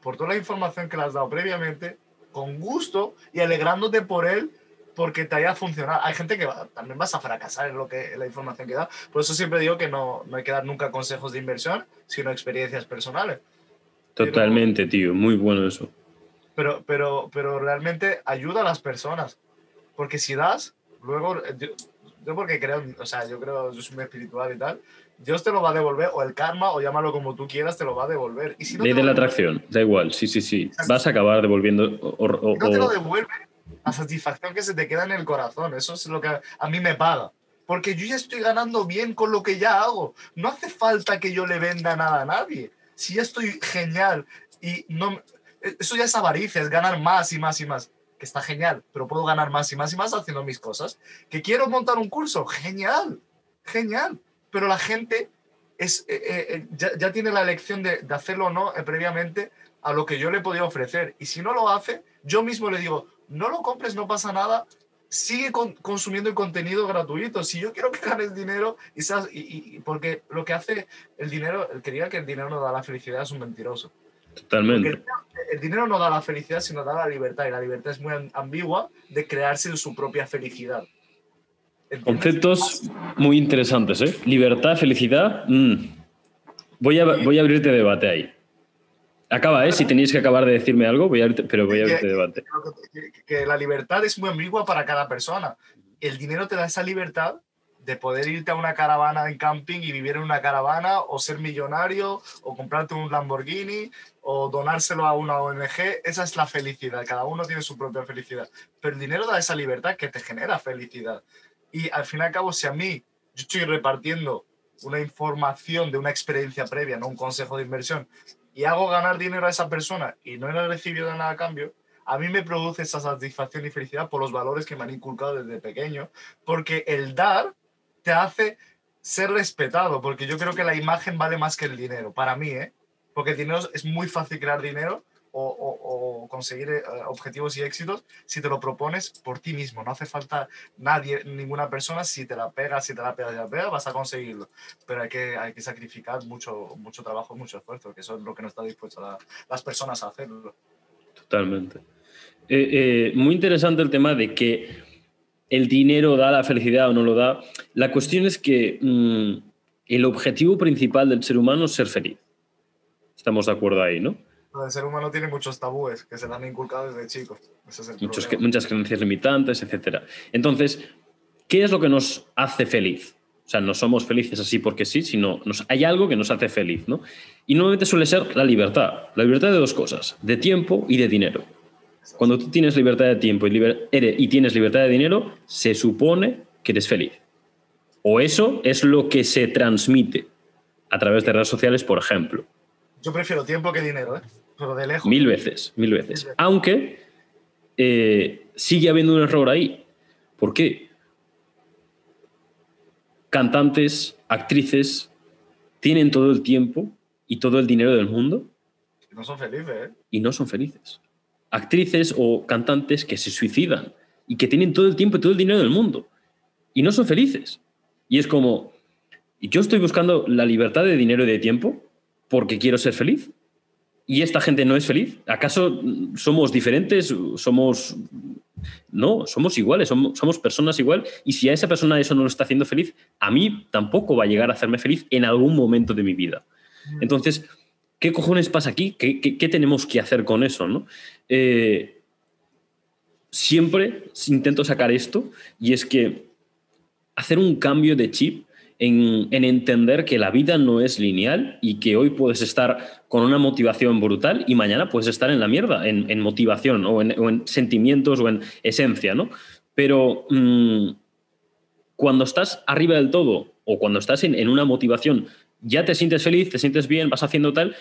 por toda la información que le has dado previamente, con gusto y alegrándote por él porque te haya funcionado. Hay gente que va, también vas a fracasar en lo que en la información que da. Por eso siempre digo que no, no hay que dar nunca consejos de inversión, sino experiencias personales. Totalmente, pero, tío. Muy bueno eso. Pero, pero, pero realmente ayuda a las personas. Porque si das, luego, yo, yo porque creo, o sea, yo creo, yo soy muy espiritual y tal, Dios te lo va a devolver, o el karma, o llámalo como tú quieras, te lo va a devolver. Y si no Ley de la atracción, da igual, sí, sí, sí. Vas a acabar devolviendo. O, o, si no te lo devuelve, la satisfacción que se te queda en el corazón. Eso es lo que a mí me paga. Porque yo ya estoy ganando bien con lo que ya hago. No hace falta que yo le venda nada a nadie. Si ya estoy genial y no... Eso ya es avaricia, es ganar más y más y más. Que está genial, pero puedo ganar más y más y más haciendo mis cosas. Que quiero montar un curso, genial, genial. Pero la gente es, eh, eh, ya, ya, tiene la elección de, hacerlo o no eh, previamente a lo que yo le podido ofrecer. Y si no lo hace, yo mismo le digo, no lo compres, no pasa nada, sigue con, consumiendo el contenido gratuito. Si yo quiero que ganes dinero, y, y, y, porque lo que hace el dinero, el que diga que el dinero no da la felicidad es un mentiroso. Totalmente. El, el, dinero no da la felicidad, sino da la libertad. Y la libertad es muy ambigua de crearse su propia felicidad. Conceptos muy interesantes, ¿eh? Libertad, felicidad. Mmm. Voy, a, voy a abrirte debate ahí. Acaba, ¿eh? Si tenéis que acabar de decirme algo, voy a pero voy a abrirte debate. Que, que, la libertad es muy ambigua para cada persona. El dinero te da esa libertad de poder irte a una caravana en camping y vivir en una caravana, o ser millonario, o comprarte un Lamborghini, o donárselo a una ONG. Esa es la felicidad. Cada uno tiene su propia felicidad. Pero el dinero da esa libertad que te genera felicidad. Y al fin y al cabo, si a mí yo estoy repartiendo una información de una experiencia previa, no un consejo de inversión, y hago ganar dinero a esa persona y no he recibido nada a cambio, a mí me produce esa satisfacción y felicidad por los valores que me han inculcado desde pequeño, porque el dar te hace ser respetado, porque yo creo que la imagen vale más que el dinero, para mí, ¿eh? Porque el dinero es muy fácil crear dinero o, conseguir eh, objetivos y éxitos si te lo propones por ti mismo. No hace falta nadie, ninguna persona, si te la pegas, si te la pegas, y la pegas, vas a conseguirlo. Pero hay que, hay que sacrificar mucho, mucho trabajo, mucho esfuerzo, que eso es lo que no está dispuesto a las personas a hacerlo. Totalmente. Eh, eh, muy interesante el tema de que el dinero da la felicidad o no lo da. La cuestión es que mm, el objetivo principal del ser humano es ser feliz. Estamos de acuerdo ahí, ¿no? El ser humano tiene muchos tabúes que se le han inculcado desde chicos. muchas creencias limitantes, etc. Entonces, ¿qué es lo que nos hace feliz? O sea, no somos felices así porque sí, sino nos, hay algo que nos hace feliz, ¿no? Y normalmente suele ser la libertad. La libertad de dos cosas, de tiempo y de dinero. Cuando tú tienes libertad de tiempo y, y tienes libertad de dinero, se supone que eres feliz. O eso es lo que se transmite a través de redes sociales, por ejemplo. Yo prefiero tiempo que dinero, ¿eh? Pero de lejos. Mil veces, mil veces. Aunque eh, sigue habiendo un error ahí. ¿Por qué? Cantantes, actrices, tienen todo el tiempo y todo el dinero del mundo. Y no son felices, ¿eh? Y no son felices. Actrices o cantantes que se suicidan y que tienen todo el tiempo y todo el dinero del mundo. Y no son felices. Y es como, yo estoy buscando la libertad de dinero y de tiempo porque quiero ser feliz. ¿Y esta gente no es feliz? ¿Acaso somos diferentes? ¿Somos.? No, somos iguales, somos, somos personas igual. Y si a esa persona eso no lo está haciendo feliz, a mí tampoco va a llegar a hacerme feliz en algún momento de mi vida. Entonces, ¿qué cojones pasa aquí? ¿Qué, qué, tenemos que hacer con eso? ¿no? Eh, siempre intento sacar esto y es que hacer un cambio de chip en, entender que la vida no es lineal y que hoy puedes estar con una motivación brutal y mañana puedes estar en la mierda, en, motivación o en, sentimientos o en esencia, ¿no? Pero mm, cuando estás arriba del todo o cuando estás en, una motivación, ya te sientes feliz, te sientes bien, vas haciendo tal,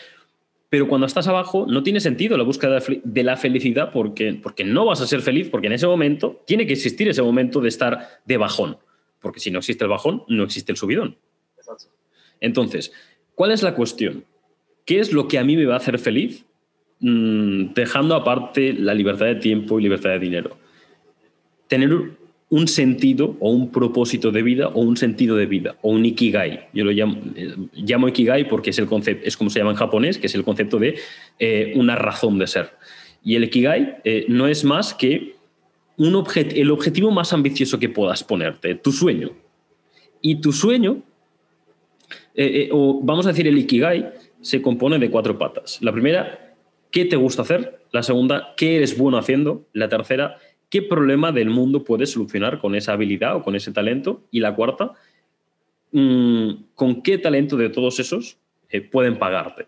pero cuando estás abajo no tiene sentido la búsqueda de la felicidad porque, porque no vas a ser feliz, porque en ese momento tiene que existir ese momento de estar de bajón porque si no existe el bajón, no existe el subidón. Entonces, ¿cuál es la cuestión? ¿Qué es lo que a mí me va a hacer feliz? Mm, dejando aparte la libertad de tiempo y libertad de dinero. Tener un sentido o un propósito de vida o un sentido de vida o un ikigai. Yo lo llamo, eh, llamo ikigai porque es, el concepto, es como se llama en japonés, que es el concepto de eh, una razón de ser. Y el ikigai eh, no es más que el objetivo más ambicioso que puedas ponerte, tu sueño. Y tu sueño, eh, eh, o vamos a decir el Ikigai, se compone de cuatro patas. La primera, ¿qué te gusta hacer? La segunda, ¿qué eres bueno haciendo? La tercera, ¿qué problema del mundo puedes solucionar con esa habilidad o con ese talento? Y la cuarta, mm, ¿con qué talento de todos esos eh, pueden pagarte?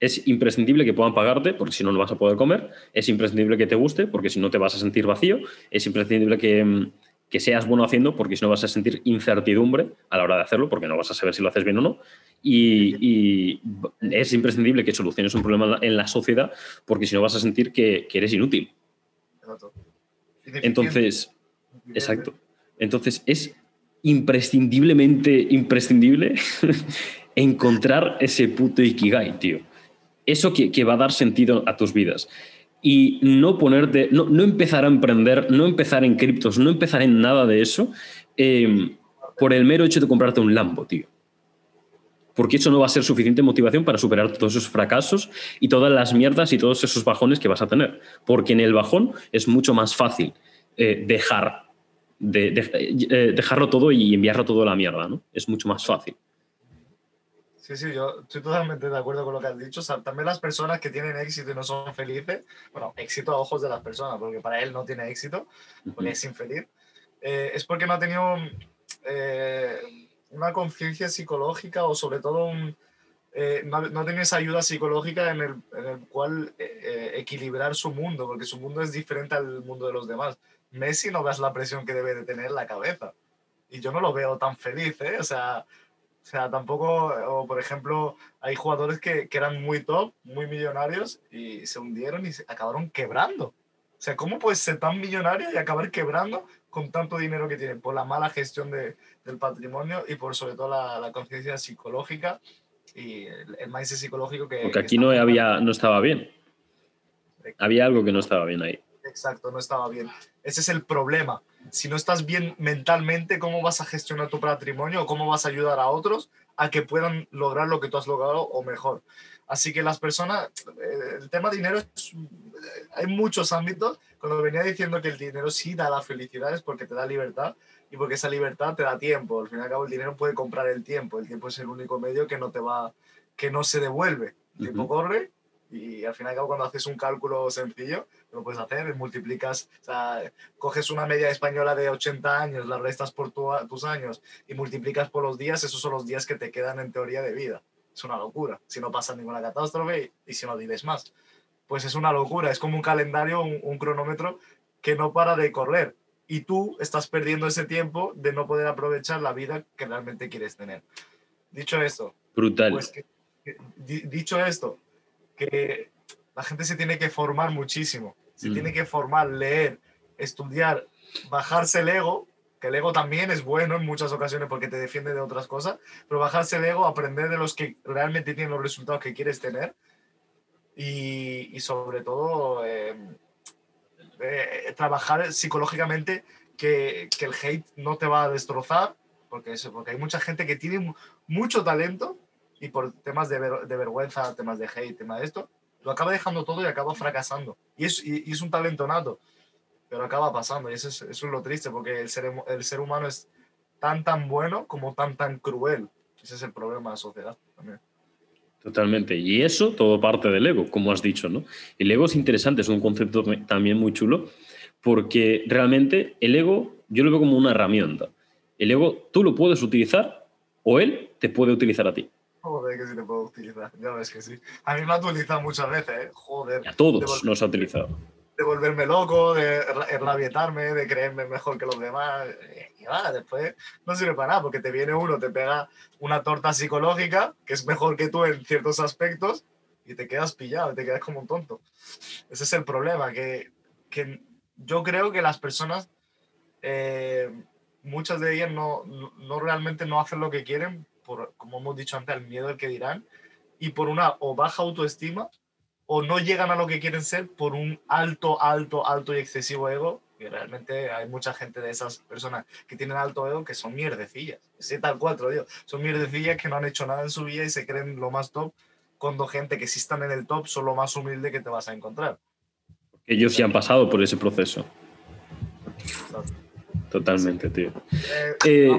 Es imprescindible que puedan pagarte, porque si no, no vas a poder comer. Es imprescindible que te guste, porque si no, te vas a sentir vacío. Es imprescindible que, mm, seas bueno haciendo, porque si no, vas a sentir incertidumbre a la hora de hacerlo, porque no vas a saber si lo haces bien o no. Y, es imprescindible que soluciones un problema en la sociedad, porque si no, vas a sentir que, eres inútil. Entonces, exacto. Entonces, es imprescindiblemente imprescindible encontrar ese puto Ikigai, tío eso que, va a dar sentido a tus vidas. Y no ponerte, no, no empezar a emprender, no empezar en criptos, no empezar en nada de eso em, por el mero hecho de comprarte un Lambo, tío. Porque eso no va a ser suficiente motivación para superar todos esos fracasos y todas las mierdas y todos esos bajones que vas a tener. Porque en el bajón es mucho más fácil eh, dejar, de, eh, dejarlo todo y enviarlo todo a la mierda, ¿no? Es mucho más fácil. Sí, sí, yo estoy totalmente de acuerdo con lo que has dicho. O sea, también las personas que tienen éxito y no son felices, bueno, éxito a ojos de las personas, porque para él no tiene éxito, porque es infeliz, eh, es porque no ha tenido eh, una conciencia psicológica o sobre todo un, eh, no, no, tiene esa ayuda psicológica en el, en el cual equilibrar su mundo, porque su mundo es diferente al mundo de los demás. Messi no ves la presión que debe de tener la cabeza. Y yo no lo veo tan feliz, ¿eh? O sea, o sea, tampoco, o por ejemplo, hay jugadores que, que, eran muy top, muy millonarios y se hundieron y se acabaron quebrando. O sea, ¿cómo puedes ser tan millonario y acabar quebrando con tanto dinero que tienen? Por la mala gestión de, del patrimonio y por sobre todo la, la conciencia psicológica y el, el mindset psicológico que... Porque que aquí no, había, no estaba bien. Había algo que no estaba bien ahí. Exacto, no estaba bien. Ese es el problema. Si no estás bien mentalmente, ¿cómo vas a gestionar tu patrimonio o cómo vas a ayudar a otros a que puedan lograr lo que tú has logrado o mejor? Así que las personas, eh, el tema dinero, es, hay muchos ámbitos. Cuando venía diciendo que el dinero sí da la felicidad es porque te da libertad y porque esa libertad te da tiempo. Al fin y al cabo, el dinero puede comprar el tiempo. El tiempo es el único medio que no te va, que no se devuelve. El tiempo uh -huh. corre y al fin y al cabo cuando haces un cálculo sencillo, lo puedes hacer, multiplicas, o sea, coges una media española de 80 años, la restas por tu, tus años y multiplicas por los días, esos son los días que te quedan en teoría de vida. Es una locura, si no pasa ninguna catástrofe y, y si no vives más. Pues es una locura, es como un calendario, un, un cronómetro que no para de correr y tú estás perdiendo ese tiempo de no poder aprovechar la vida que realmente quieres tener. Dicho esto, brutal. Pues que, que, dicho esto, que la gente se tiene que formar muchísimo, se mm. tiene que formar, leer, estudiar, bajarse el ego, que el ego también es bueno en muchas ocasiones porque te defiende de otras cosas, pero bajarse el ego, aprender de los que realmente tienen los resultados que quieres tener y, y sobre todo eh, eh, trabajar psicológicamente que, que, el hate no te va a destrozar, porque, eso, porque hay mucha gente que tiene mucho talento y por temas de, ver, de, vergüenza, temas de hate, temas de esto, lo acaba dejando todo y acaba fracasando. Y es, y, y es un talento nato, pero acaba pasando. Y eso es, eso es lo triste, porque el ser, el ser humano es tan, tan bueno como tan, tan cruel. Ese es el problema de la sociedad también. Totalmente. Y eso todo parte del ego, como has dicho, ¿no? El ego es interesante, es un concepto también muy chulo, porque realmente el ego yo lo veo como una herramienta. El ego tú lo puedes utilizar o él te puede utilizar a ti. Que sí te puedo utilizar. Ya ves que sí. A mí me ha utilizado muchas veces, ¿eh? Joder. A todos nos ha utilizado. De volverme loco, de rabietarme, de creerme mejor que los demás. Y va, después no sirve para nada, porque te viene uno, te pega una torta psicológica, que es mejor que tú en ciertos aspectos, y te quedas pillado, te quedas como un tonto. Ese es el problema, que, que yo creo que las personas, eh, muchas de ellas no, no realmente no hacen lo que quieren por, como hemos dicho antes, al miedo al que dirán, y por una o baja autoestima, o no llegan a lo que quieren ser por un alto, alto, alto y excesivo ego, y realmente hay mucha gente de esas personas que tienen alto ego que son mierdecillas, sí, tal cual digo, son mierdecillas que no han hecho nada en su vida y se creen lo más top, cuando gente que sí están en el top son lo más humilde que te vas a encontrar. Ellos ya han pasado por ese proceso. Totalmente, tío. Eh, eh,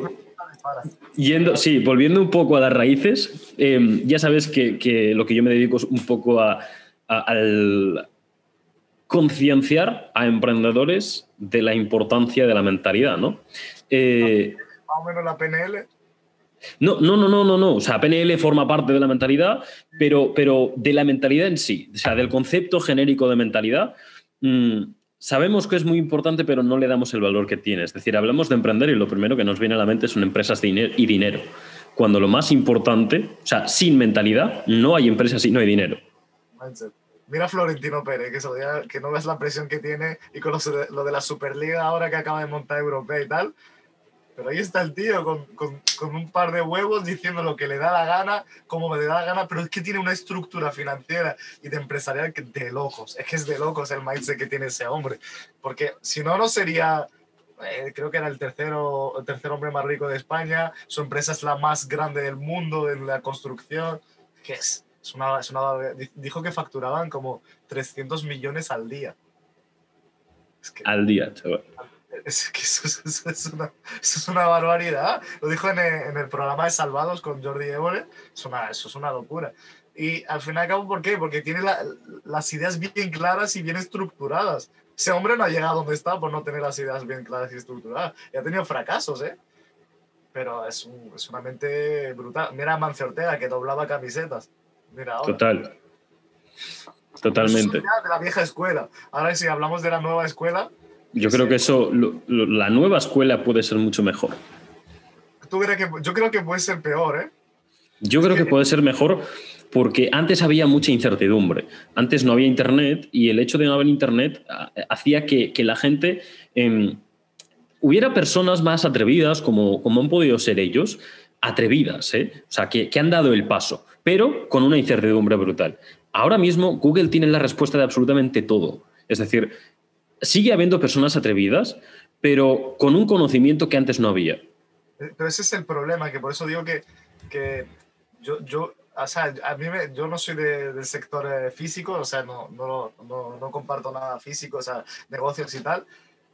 Yendo, sí, volviendo un poco a las raíces, eh, ya sabes que, que, lo que yo me dedico es un poco a, a al concienciar a emprendedores de la importancia de la mentalidad, ¿no? Eh, Más o menos la PNL. No, no, no, no, no, no. O sea, PNL forma parte de la mentalidad, pero, pero de la mentalidad en sí, o sea, del concepto genérico de mentalidad. Mmm, sabemos que es muy importante, pero no le damos el valor que tiene. Es decir, hablamos de emprender y lo primero que nos viene a la mente son empresas y dinero. Cuando lo más importante, o sea, sin mentalidad, no hay empresas y no hay dinero. Mira Florentino Pérez, que, que no ves la presión que tiene y con lo de la Superliga ahora que acaba de montar Europea y tal. Pero ahí está el tío con, con, con, un par de huevos diciendo lo que le da la gana, como le da la gana, pero es que tiene una estructura financiera y de empresarial que de locos. Es que es de locos el mindset que tiene ese hombre. Porque si no, no sería, eh, creo que era el tercero, el tercer hombre más rico de España. Su empresa es la más grande del mundo en la construcción. que es? Es una, es una, dijo que facturaban como 300 millones al día. Es que, al día, chaval Es que eso, es- eso es una, eso es una barbaridad. Lo dijo en el, en el programa de Salvados con Jordi Évole. Es una, eso es una locura. Y al fin y al cabo, ¿por qué? Porque tiene la- las ideas bien claras y bien estructuradas. Ese hombre no ha llegado donde está por no tener las ideas bien claras y estructuradas. Y ha tenido fracasos, ¿eh? Pero es, un- es una mente brutal. Mira a Mancio Ortega, que doblaba camisetas. Mira ahora. Total. Totalmente. de la vieja escuela. Ahora, si hablamos de la nueva escuela, Yo creo que eso, lo- lo- la nueva escuela puede ser mucho mejor. ¿tú crees que, yo creo que puede ser peor, ¿eh? Yo creo que puede ser mejor porque antes había mucha incertidumbre. Antes no había internet y el hecho de no haber internet ah, hacía que, que la gente em, hubiera personas más atrevidas, como, como han podido ser ellos, atrevidas, ¿eh? o sea, que, que han dado el paso, pero con una incertidumbre brutal. Ahora mismo Google tiene la respuesta de absolutamente todo. Es decir, sigue habiendo personas atrevidas, pero con un conocimiento que antes no había. Eh, Pero ese es el problema, que por eso digo que, que yo, yo, o sea, a mí me- yo no soy de- del sector eh, físico, o sea, no, no, no, no comparto nada físico, o sea, negocios y tal,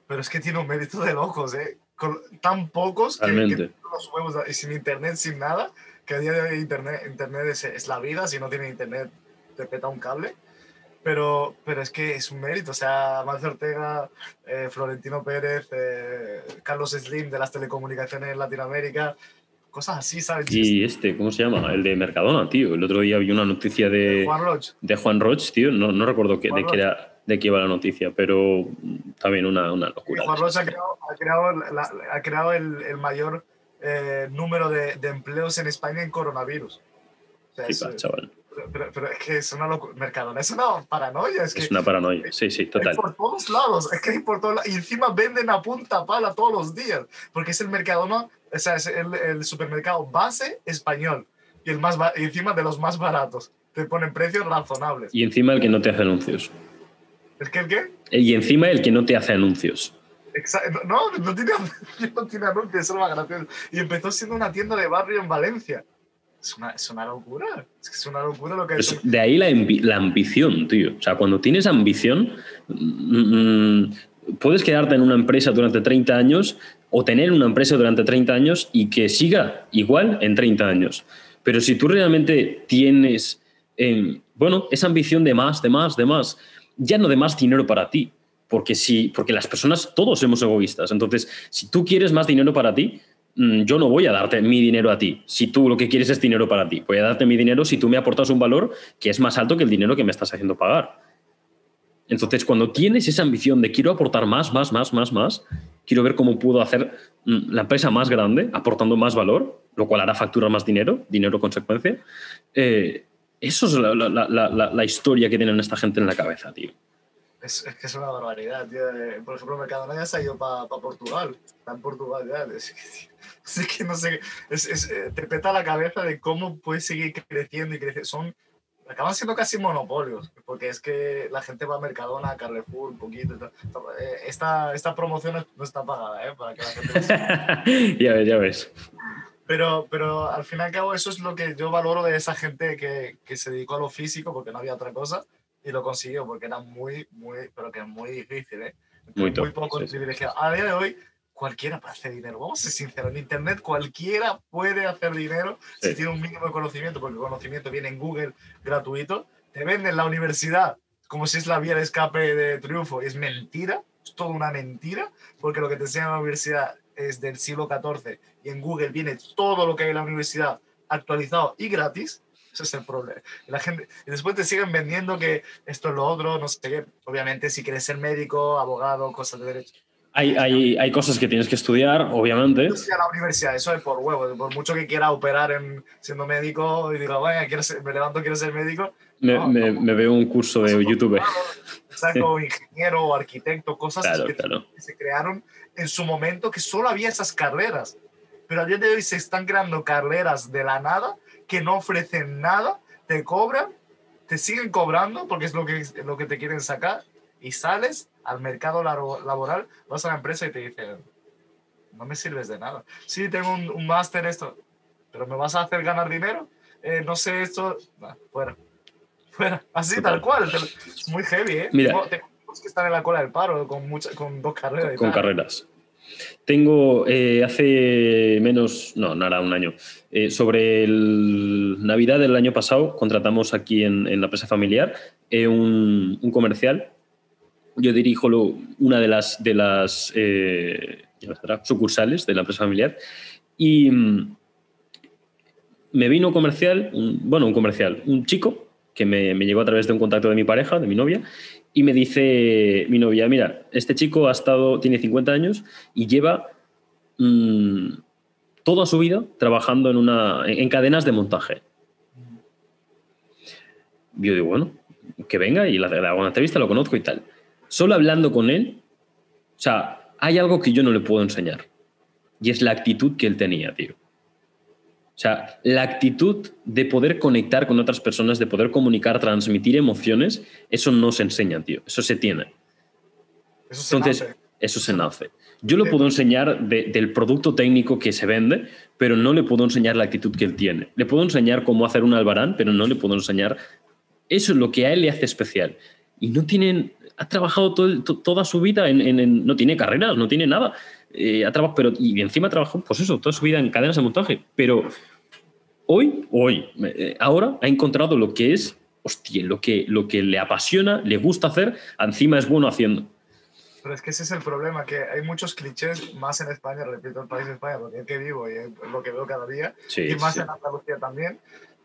pero es que tiene un mérito de locos, ¿eh? Con tan pocos que, que Realmente. los huevos y sin internet, sin nada, que a día de hoy internet, internet es, es la vida, si no tiene internet te peta un cable. Pero, pero es que es un mérito, o sea, Mancio Ortega, eh, Florentino Pérez, eh, Carlos Slim de las telecomunicaciones en Latinoamérica, cosas así, ¿sabes? Y este, ¿cómo se llama? El de Mercadona, tío. El otro día vi una noticia de Juan Roch. de Juan Roch, tío. No, no recuerdo que, de, qué era, de qué iba la noticia, pero también una, una Y locura. Juan Roch ha creado, ha creado, la- ha creado el, el mayor eh, número de, de empleos en España en coronavirus. O sea, es- Flipas, chaval. Pero, pero es que es una locura. Mercadona es una paranoia. Es que Es una paranoia. Sí, sí, total. por todos lados. Es que hay por todos lados. Y encima venden a punta pala todos los días. Porque es el Mercadona, o sea, es el, el supermercado base español. Y, el más, y encima de los más baratos. Te ponen precios razonables. Y encima el que no te hace anuncios. ¿El qué? ¿El qué? Y encima el que no te hace anuncios. Exa- No, no tiene, no tiene anuncios, eso es lo más gracioso. Y empezó siendo una tienda de barrio en Valencia. Es una, es una locura. Es una locura lo que Es- de ahí la, la ambición, tío. O sea, cuando tienes ambición, mm, mm, puedes quedarte en una empresa durante 30 años o tener una empresa durante 30 años y que siga igual en 30 años. Pero si tú realmente tienes, eh, bueno, esa ambición de más, de más, de más, ya no de más dinero para ti, porque, si, porque las personas, todos somos egoístas. Entonces, si tú quieres más dinero para ti, yo no voy a darte mi dinero a ti. Si tú lo que quieres es dinero para ti, voy a darte mi dinero si tú me aportas un valor que es más alto que el dinero que me estás haciendo pagar. Entonces, cuando tienes esa ambición de quiero aportar más, más, más, más, más, quiero ver cómo puedo hacer mm, la empresa más grande, aportando más valor, lo cual hará facturar más dinero, dinero consecuencia. eh, eso es la- la historia que tienen esta gente en la cabeza, tío. Es, es que es una barbaridad, tío. Eh, Por ejemplo, Mercadona ya se ha ido para Portugal. Está en Portugal ya. Es que, es que no sé. es- es, eh, te peta la cabeza de cómo puedes seguir creciendo y creciendo. Son. Acaban siendo casi monopolios, porque es que la gente va a Mercadona, a Carrefour, un poquito. Eh, Esta, esta promoción no está pagada, ¿eh? Para que la gente ya ves, ya ves. Pero, pero al fin y al cabo eso es lo que yo valoro de esa gente que, que se dedicó a lo físico porque no había otra cosa y lo consiguió porque era muy, muy, pero que muy difícil, ¿eh? Muy top, poco sí, privilegiado. A día de hoy cualquiera puede hacer dinero, vamos a ser sinceros, en Internet cualquiera puede hacer dinero Sí. si tiene un mínimo de conocimiento, porque el conocimiento viene en Google gratuito, te venden la universidad como si es la vía de escape de triunfo, es mentira, es toda una mentira, porque lo que te enseña la universidad es del siglo XIV y en Google viene todo lo que hay en la universidad actualizado y gratis. Ese es el problema. Y, la gente, y después te siguen vendiendo que esto es lo otro, no sé qué. Obviamente, si quieres ser médico, abogado, cosas de derecho. Hay, hay, hay cosas que tienes que estudiar, obviamente. A la universidad, eso es por huevo. Por mucho que quiera operar en, siendo médico y diga, quiero ser- me levanto, quiero ser médico. Me, No, me- no. me veo un curso de YouTube. Exacto, ingeniero o arquitecto, cosas Claro, que claro. que se crearon en su momento que solo había esas carreras. Pero a día de hoy se están creando carreras de la nada que no ofrecen nada, te cobran, te siguen cobrando porque es lo que, lo que te quieren sacar y sales al mercado laboral, vas a la empresa y te dicen, no me sirves de nada. Sí, tengo un, un máster esto, pero ¿me vas a hacer ganar dinero? Eh, no sé esto, Nah, fuera. Fuera, así tal cual. Es muy heavy, ¿eh? Mira. Amigos que están en la cola del paro con, mucha, con dos carreras. y Con carreras. Tengo eh, hace menos, no, nada, un año. Eh, sobre el Navidad del año pasado, contratamos aquí en, la empresa familiar eh, un, comercial. Yo dirijo una de las, de las sucursales de la empresa familiar. Y mm, me vino un comercial, bueno, un comercial, un chico que me, me llegó a través de un contacto de mi pareja, de mi novia, y me dice mi novia, mira, este chico ha estado, tiene 50 años y lleva mm, toda su vida trabajando en, una, en cadenas de montaje. Yo digo, bueno, que venga y le hago una entrevista, lo conozco y tal. Solo hablando con él, o sea, hay algo que yo no le puedo enseñar. Y es la actitud que él tenía, tío. O sea, la actitud de poder conectar con otras personas, de poder comunicar, transmitir emociones, eso no se enseña, tío. Eso se tiene. Eso se Entonces, nace. eso se nace. Yo lo puedo enseñar del producto técnico que se vende, pero no le puedo enseñar la actitud que él tiene. Le puedo enseñar cómo hacer un albarán, pero no le puedo enseñar. Eso es lo que a él le hace especial. Y no tienen. Ha trabajado toda su vida en, No tiene carreras, no tiene nada eh, ha trabajado, pero y encima trabajó, pues eso, toda su vida en cadenas de montaje. Pero hoy, hoy, eh, ahora ha encontrado lo que es, hostia, lo que, lo que le apasiona, le gusta hacer, encima es bueno haciendo. Pero es que ese es el problema, que hay muchos clichés, más en España, repito, el país de España, porque es que vivo y es lo que veo cada día, y más en Andalucía también.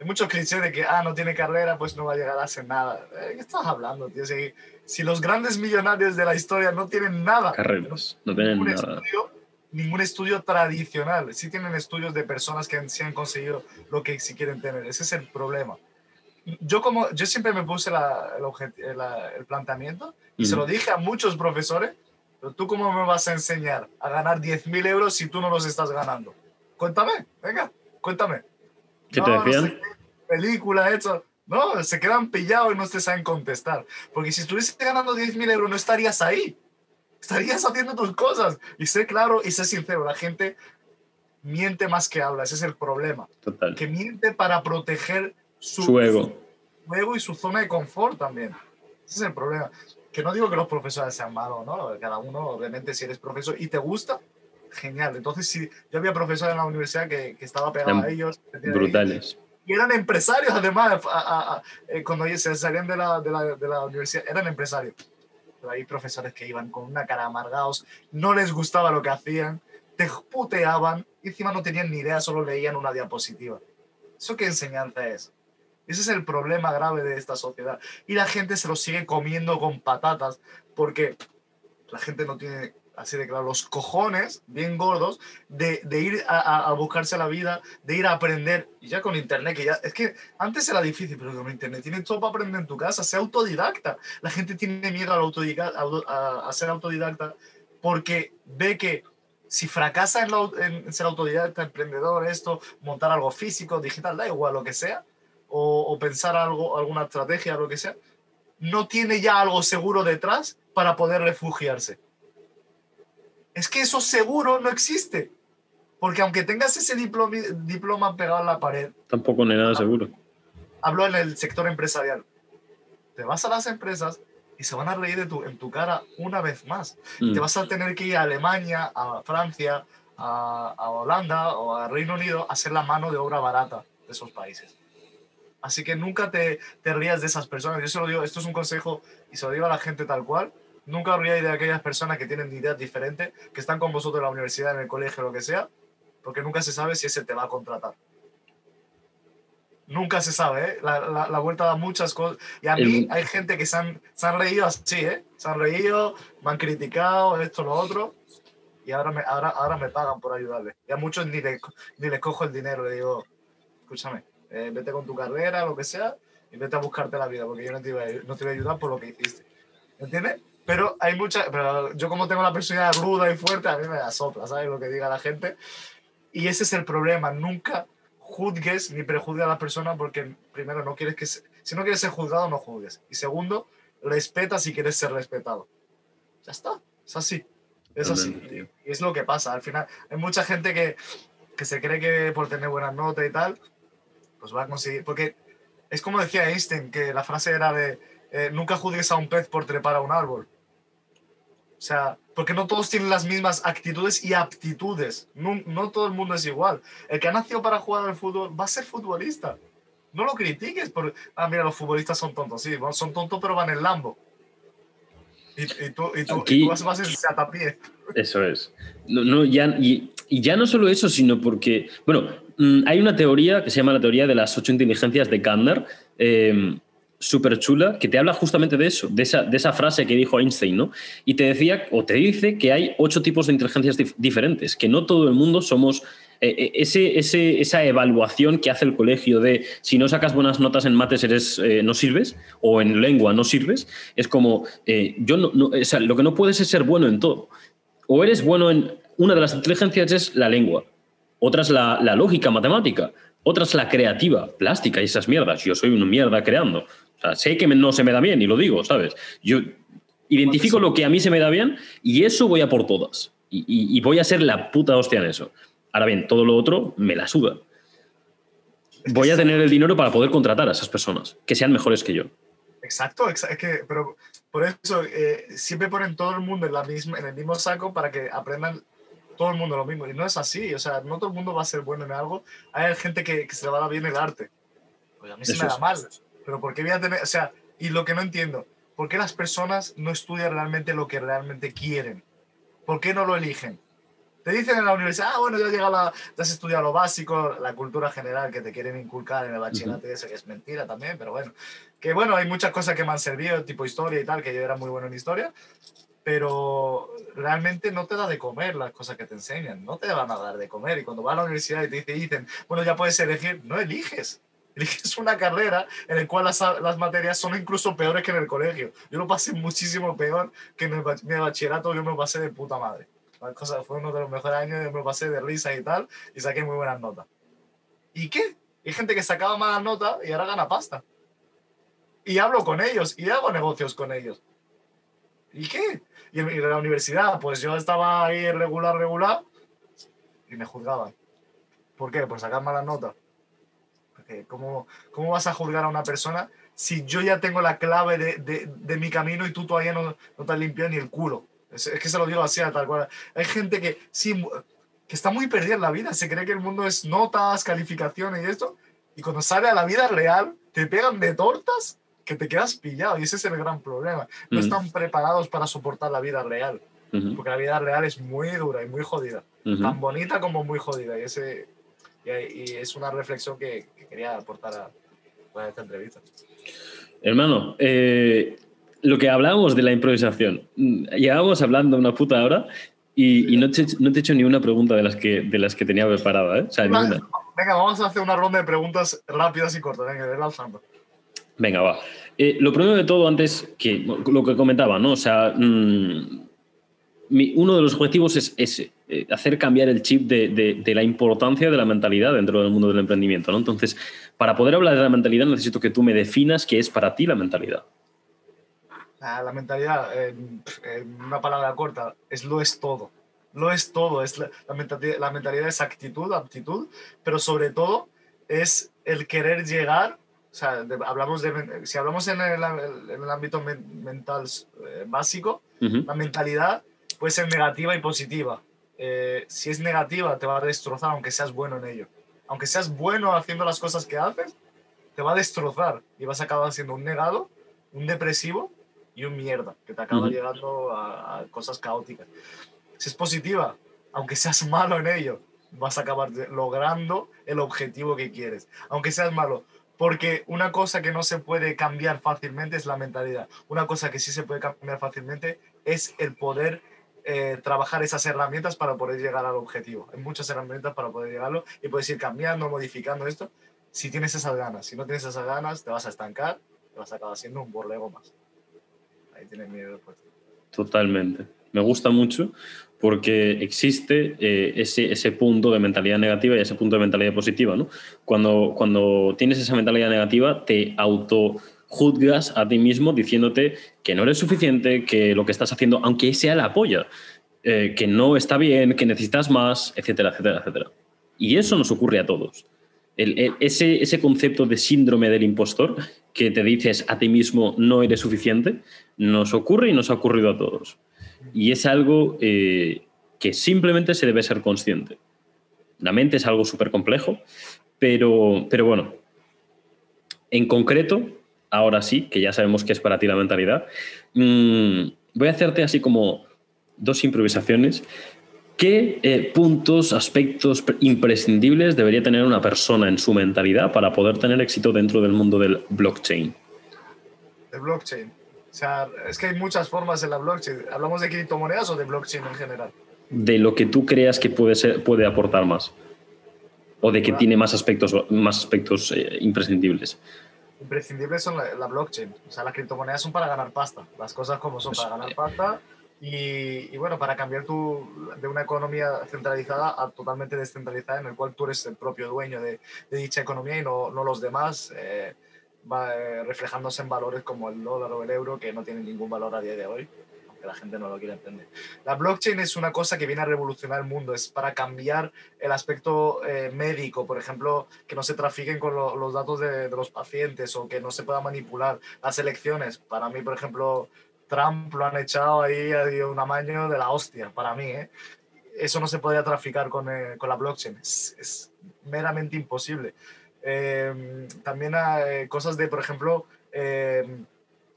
Muchos clichés de que, ah, no tiene carrera, pues no va a llegar a hacer nada. ¿Qué estás hablando, tío? Si, si los grandes millonarios de la historia no tienen nada, carreras, no tienen ningún nada. Estudio, ningún estudio tradicional. Sí tienen estudios de personas que han, sí han conseguido lo que sí quieren tener. Ese es el problema. Yo, como, yo siempre me puse la, el, el, planteamiento y se lo dije a muchos profesores, pero tú cómo me vas a enseñar a ganar 10.000 euros si tú no los estás ganando? Cuéntame, venga, cuéntame. ¿Qué te decían? película, hecho. No, se quedan pillados y no te saben contestar. Porque si estuvieses ganando 10.000 euros, no estarías ahí. Estarías haciendo tus cosas. Y sé claro y sé sincero. La gente miente más que habla. Ese es el problema. Total. Que miente para proteger su, su ego. Su ego y su zona de confort también. Ese es el problema. Que no digo que los profesores sean malos, ¿no? Cada uno, obviamente, si eres profesor y te gusta, genial. Entonces, si yo había profesores en la universidad que, que estaba pegado a ellos. Brutales y eran empresarios además, eh, cuando se salían de la, de, la, de la, universidad, eran empresarios. Pero hay profesores que iban con una cara amargados, no les gustaba lo que hacían, te puteaban, y encima no tenían ni idea, solo leían una diapositiva. ¿Eso qué enseñanza es? Ese es el problema grave de esta sociedad. Y la gente se lo sigue comiendo con patatas porque la gente no tiene así de claro, los cojones bien gordos de, ir a, a, buscarse la vida, de ir a aprender, y ya con internet, que ya, es que antes era difícil, pero con internet tienes todo para aprender en tu casa, sea autodidacta. La gente tiene miedo al autodidacta, a, a, ser autodidacta porque ve que si fracasa en, en, ser autodidacta, emprendedor, esto, montar algo físico, digital, da igual lo que sea, o, o pensar algo, alguna estrategia, lo que sea, no tiene ya algo seguro detrás para poder refugiarse es que eso seguro no existe. Porque aunque tengas ese diploma, diploma pegado en la pared. Tampoco no hay nada seguro. Hablo en el sector empresarial. Te vas a las empresas y se van a reír de tu, en tu cara una vez más. Mm. Te vas a tener que ir a Alemania, a Francia, a, a, Holanda o a Reino Unido a hacer la mano de obra barata de esos países. Así que nunca te, te rías de esas personas. Yo se lo digo, esto es un consejo y se lo digo a la gente tal cual Nunca habría de aquellas personas que tienen ideas diferentes, que están con vosotros en la universidad, en el colegio, lo que sea, porque nunca se sabe si ese te va a contratar. Nunca se sabe, ¿eh? La, la, la vuelta da muchas cosas. Y a mí hay gente que se han, se han reído así, ¿eh? Se han reído, me han criticado, esto, lo otro, y ahora me, ahora, ahora me pagan por ayudarles. Y a muchos ni les ni le cojo el dinero, le digo, escúchame, eh, vete con tu carrera, lo que sea, y vete a buscarte la vida, porque yo no te iba a, no te a ayudar por lo que hiciste. ¿Entiendes? Pero hay mucha, pero yo como tengo la personalidad ruda y fuerte, a mí me da sopla, ¿sabes? Lo que diga la gente. Y ese es el problema, nunca juzgues ni prejuzgues a la persona porque primero no quieres que, se, si no quieres ser juzgado, no juzgues. Y segundo, respeta si quieres ser respetado. Ya está, es así. Es así. Y es lo que pasa. Al final, hay mucha gente que, que se cree que por tener buenas notas y tal, pues va a conseguir. Porque es como decía Einstein, que la frase era de eh, nunca juzgues a un pez por trepar a un árbol. Sea, porque no todos tienen las mismas actitudes y aptitudes. No, no todo el mundo es igual. El que ha nacido para jugar al fútbol va a ser futbolista. No lo critiques por, ah, mira, los futbolistas son tontos. Sí, son tontos, pero van en Lambo. Y, tú, y, tú, y tú, vas, vas en Satapié. Eso es. No, no, ya, y, y, ya no solo eso, sino porque, bueno, mm, hay una teoría que se llama la teoría de las ocho inteligencias de Kandner, eh, súper chula, que te habla justamente de eso, de esa, de esa frase que dijo Einstein, ¿no? Y te decía, o te dice que hay ocho tipos de inteligencias dif diferentes, que no todo el mundo somos eh, ese, ese, esa evaluación que hace el colegio de si no sacas buenas notas en mates eres, eh, no sirves, o en lengua no sirves, es como, eh, yo no, lo que no puedes es ser bueno en todo. O eres bueno en, una de las inteligencias es la lengua, otra es la, la lógica matemática, otra es la creativa, plástica y esas mierdas. Yo soy una mierda creando. O sea, sé que no se me da bien y lo digo, ¿sabes? Yo identifico lo que a mí se me da bien y eso voy a por todas. Y, y, y voy a ser la puta hostia en eso. Ahora bien, todo lo otro me la suda. Voy a tener el dinero para poder contratar a esas personas, que sean mejores que yo. Exacto, es que, pero por eso eh, siempre ponen todo el mundo en, la misma, en el mismo saco para que aprendan todo el mundo lo mismo. Y no es así, o sea, no todo el mundo va a ser bueno en algo. Hay gente que, que se le va a dar bien el arte. Pues a mí se me da mal. Pero ¿por qué voy a tener, o sea, y lo que no entiendo, ¿por qué las personas no estudian realmente lo que realmente quieren? ¿Por qué no lo eligen? Te dicen en la universidad, ah, bueno, ya, llega la, ya has estudiado lo básico, la cultura general que te quieren inculcar en el bachillerato, uh -huh. eso que es mentira también, pero bueno. Que bueno, hay muchas cosas que me han servido, tipo historia y tal, que yo era muy bueno en historia, pero realmente no te da de comer las cosas que te enseñan, no te van a dar de comer. Y cuando vas a la universidad y te dicen, bueno, ya puedes elegir, no eliges. Eliges una carrera en la cual las, las materias son incluso peores que en el colegio. Yo lo pasé muchísimo peor que en el, el bachillerato, yo me lo pasé de puta madre. Fue uno de los mejores años, yo me lo pasé de risa y tal, y saqué muy buenas notas. ¿Y qué? Hay gente que sacaba malas notas y ahora gana pasta. Y hablo con ellos, y hago negocios con ellos. ¿Y qué? Y en la universidad, pues yo estaba ahí regular, regular, y me juzgaban. ¿Por qué? Por sacar malas notas. ¿Cómo, ¿Cómo vas a juzgar a una persona si yo ya tengo la clave de, de, de mi camino y tú todavía no, no te has limpiado ni el culo? Es, es, que se lo digo así, tal cual. Hay gente que sí, que está muy perdida en la vida, se cree que el mundo es notas, calificaciones y esto, y cuando sale a la vida real, te pegan de tortas que te quedas pillado, y ese es el gran problema. No están preparados para soportar la vida real, uh -huh. porque la vida real es muy dura y muy jodida, uh -huh. tan bonita como muy jodida, y, ese, y, y es una reflexión que quería aportar a, a, esta entrevista. Hermano, eh, lo que hablábamos de la improvisación, llevábamos hablando una puta hora y, y no, te, no, te, he hecho ni una pregunta de las que, de las que tenía preparada, ¿eh? O sea, venga, venga, vamos a hacer una ronda de preguntas rápidas y cortas, venga, ve lanzando. Venga, va. Eh, lo primero de todo, antes que lo que comentaba, ¿no? O sea, mmm, mi, uno de los objetivos es ese, eh, hacer cambiar el chip de, de, de, la importancia de la mentalidad dentro del mundo del emprendimiento, ¿no? Entonces, para poder hablar de la mentalidad necesito que tú me definas qué es para ti la mentalidad. Ah, la mentalidad, en, en, una palabra corta, es lo es todo. Lo es todo. Es la, la, mentalidad, la mentalidad es actitud, aptitud, pero sobre todo es el querer llegar o sea, de, hablamos de, si hablamos en el, en el ámbito men, mental eh, básico, uh -huh. la mentalidad puede ser negativa y positiva. Eh, si es negativa, te va a destrozar aunque seas bueno en ello. Aunque seas bueno haciendo las cosas que haces, te va a destrozar y vas a acabar siendo un negado, un depresivo y un mierda, que te acaba uh -huh. llegando a, a cosas caóticas. Si es positiva, aunque seas malo en ello, vas a acabar logrando el objetivo que quieres. Aunque seas malo, porque una cosa que no se puede cambiar fácilmente es la mentalidad. Una cosa que sí se puede cambiar fácilmente es el poder eh, trabajar esas herramientas para poder llegar al objetivo. Hay muchas herramientas para poder llegarlo y puedes ir cambiando, modificando esto. Si tienes esas ganas, si no tienes esas ganas, te vas a estancar, te vas a acabar siendo un borrego más. Ahí tienes mi respuesta. Totalmente. Me gusta mucho porque existe eh, ese, ese, punto de mentalidad negativa y ese punto de mentalidad positiva. ¿no? Cuando, cuando tienes esa mentalidad negativa, te auto juzgas a ti mismo diciéndote que no eres suficiente, que lo que estás haciendo, aunque sea la polla, eh, que no está bien, que necesitas más, etcétera, etcétera, etcétera. Y eso nos ocurre a todos. Ese, ese concepto de síndrome del impostor que te dices a ti mismo no eres suficiente, nos ocurre y nos ha ocurrido a todos. Y es algo eh, que simplemente se debe ser consciente. La mente es algo súper complejo, pero, pero bueno, en concreto, ahora sí, que ya sabemos que es para ti la mentalidad, mm, voy a hacerte así como dos improvisaciones. ¿Qué eh, puntos, aspectos imprescindibles debería tener una persona en su mentalidad para poder tener éxito dentro del mundo del blockchain? El blockchain. O sea, es que hay muchas formas en la blockchain. ¿Hablamos de criptomonedas o de blockchain en general? De lo que tú creas que puede, ser, puede aportar más. O de que tiene más aspectos, más aspectos eh, imprescindibles imprescindibles son la, blockchain. O sea, las criptomonedas son para ganar pasta. Las cosas como son para ganar pasta. Y, bueno, para cambiar tu, de una economía centralizada a totalmente descentralizada, en el cual tú eres el propio dueño de, dicha economía y no, no los demás, eh, va, eh, reflejándose en valores como el dólar o el euro, que no tienen ningún valor a día de hoy que la gente no lo quiere entender. La blockchain es una cosa que viene a revolucionar el mundo, es para cambiar el aspecto eh, médico, por ejemplo, que no se trafiquen con los datos de, los pacientes o que no se pueda manipular las elecciones. Para mí, por ejemplo, Trump lo han echado ahí a un amaño de la hostia, para mí. ¿eh? Eso no se podía traficar con, eh, con la blockchain, es, es meramente imposible. también hay cosas de, por ejemplo,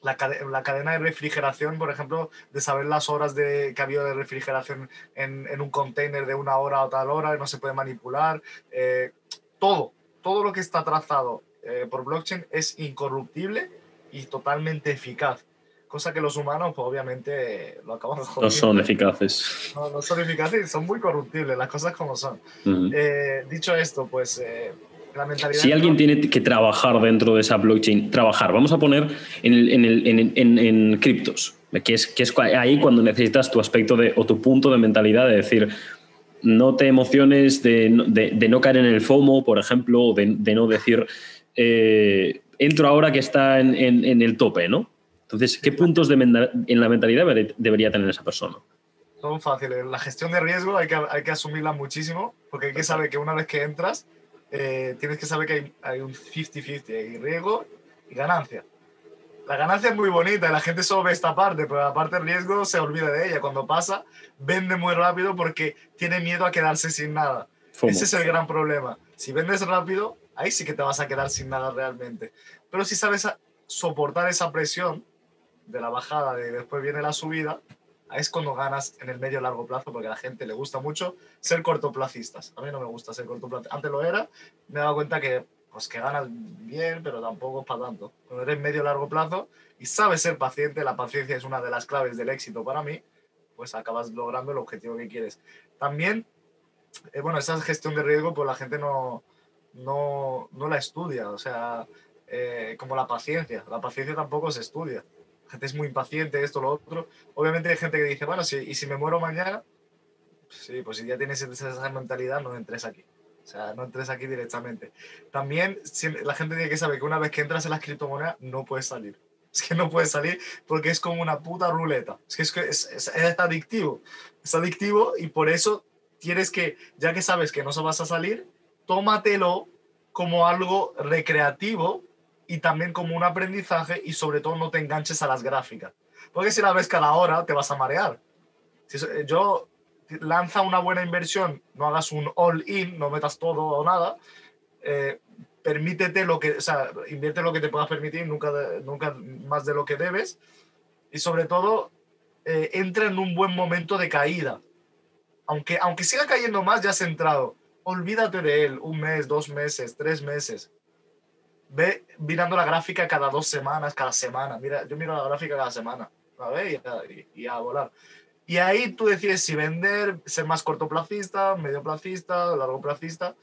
la, la, cadena de refrigeración, por ejemplo, de saber las horas de, que ha habido de refrigeración en, en un container de una hora a tal hora, no se puede manipular. Eh, todo, todo lo que está trazado eh, por blockchain es incorruptible y totalmente eficaz. Cosa que los humanos, pues obviamente, lo acaban de No son eficaces. No, no son eficaces, son muy corruptibles, las cosas como son. Eh, dicho esto, pues si alguien tiene que trabajar dentro de esa blockchain, trabajar, vamos a poner en, criptos, que es, que es ahí cuando necesitas tu aspecto de, o tu punto de mentalidad de decir, no te emociones de, no caer en el FOMO, por ejemplo, o de, no decir, eh, entro ahora que está en, el tope, ¿no? Entonces, ¿qué puntos en la mentalidad debería tener esa persona? Son fáciles. La gestión de riesgo hay que, hay que asumirla muchísimo, porque hay que saber que una vez que entras, eh, tienes que saber que hay, un 50-50, hay riesgo y ganancia. La ganancia es muy bonita, la gente solo ve esta parte, pero aparte el riesgo se olvida de ella. Cuando pasa, vende muy rápido porque tiene miedo a quedarse sin nada. Ese es el gran problema. Si vendes rápido, ahí sí que te vas a quedar sin nada realmente. Pero si sabes soportar esa presión de la bajada, de después viene la subida, es cuando ganas en el medio largo plazo, porque a la gente le gusta mucho ser cortoplacistas. A mí no me gusta ser cortoplacista. Antes lo era, me he dado cuenta que, pues, que ganas bien, pero tampoco es para tanto. Cuando eres medio largo plazo y sabes ser paciente, la paciencia es una de las claves del éxito para mí, pues acabas logrando el objetivo que quieres. También, eh, bueno, esa gestión de riesgo, pues la gente no, no, no la estudia, o sea, eh, como la paciencia. La paciencia tampoco se estudia gente es muy impaciente, esto, lo otro. Obviamente hay gente que dice, bueno, si, y si me muero mañana, sí, pues si ya tienes esa mentalidad, no entres aquí. O sea, no entres aquí directamente. También la gente tiene que saber que una vez que entras en las criptomonedas, no puedes salir. Es que no puedes salir porque es como una puta ruleta. Es que es, es, es, adictivo. Es adictivo y por eso tienes que, ya que sabes que no se vas a salir, tómatelo como algo recreativo y también como un aprendizaje y sobre todo no te enganches a las gráficas. Porque si la ves cada hora te vas a marear. Si eh, yo lanza una buena inversión, no hagas un all-in, no metas todo o nada, eh, permítete lo que, o invierte lo que te puedas permitir, nunca, nunca más de lo que debes. Y sobre todo, eh, entra en un buen momento de caída. Aunque, aunque siga cayendo más, ya has entrado. Olvídate de él un mes, dos meses, tres meses ve mirando la gráfica cada dos semanas, cada semana. Mira, yo miro la gráfica cada semana, Y, a volar. Y ahí tú decides si vender, ser más cortoplacista, medioplacista, largoplacista,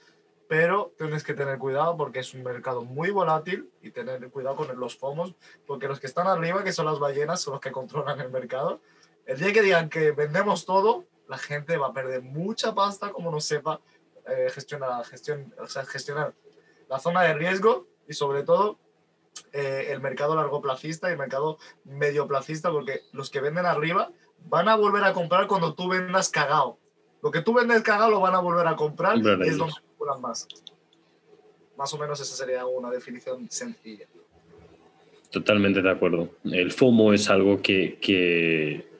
pero tienes que tener cuidado porque es un mercado muy volátil y tener cuidado con los FOMOS, porque los que están arriba, que son las ballenas, son los que controlan el mercado. El día que digan que vendemos todo, la gente va a perder mucha pasta como no sepa eh, gestionar, o sea, gestionar la zona de riesgo y sobre todo eh, el mercado largoplacista y el mercado medioplacista, porque los que venden arriba van a volver a comprar cuando tú vendas cagao. Lo que tú vendes cagao lo van a volver a comprar y es donde calculan más. Más o menos esa sería una definición sencilla. Totalmente de acuerdo. El FOMO es algo que, que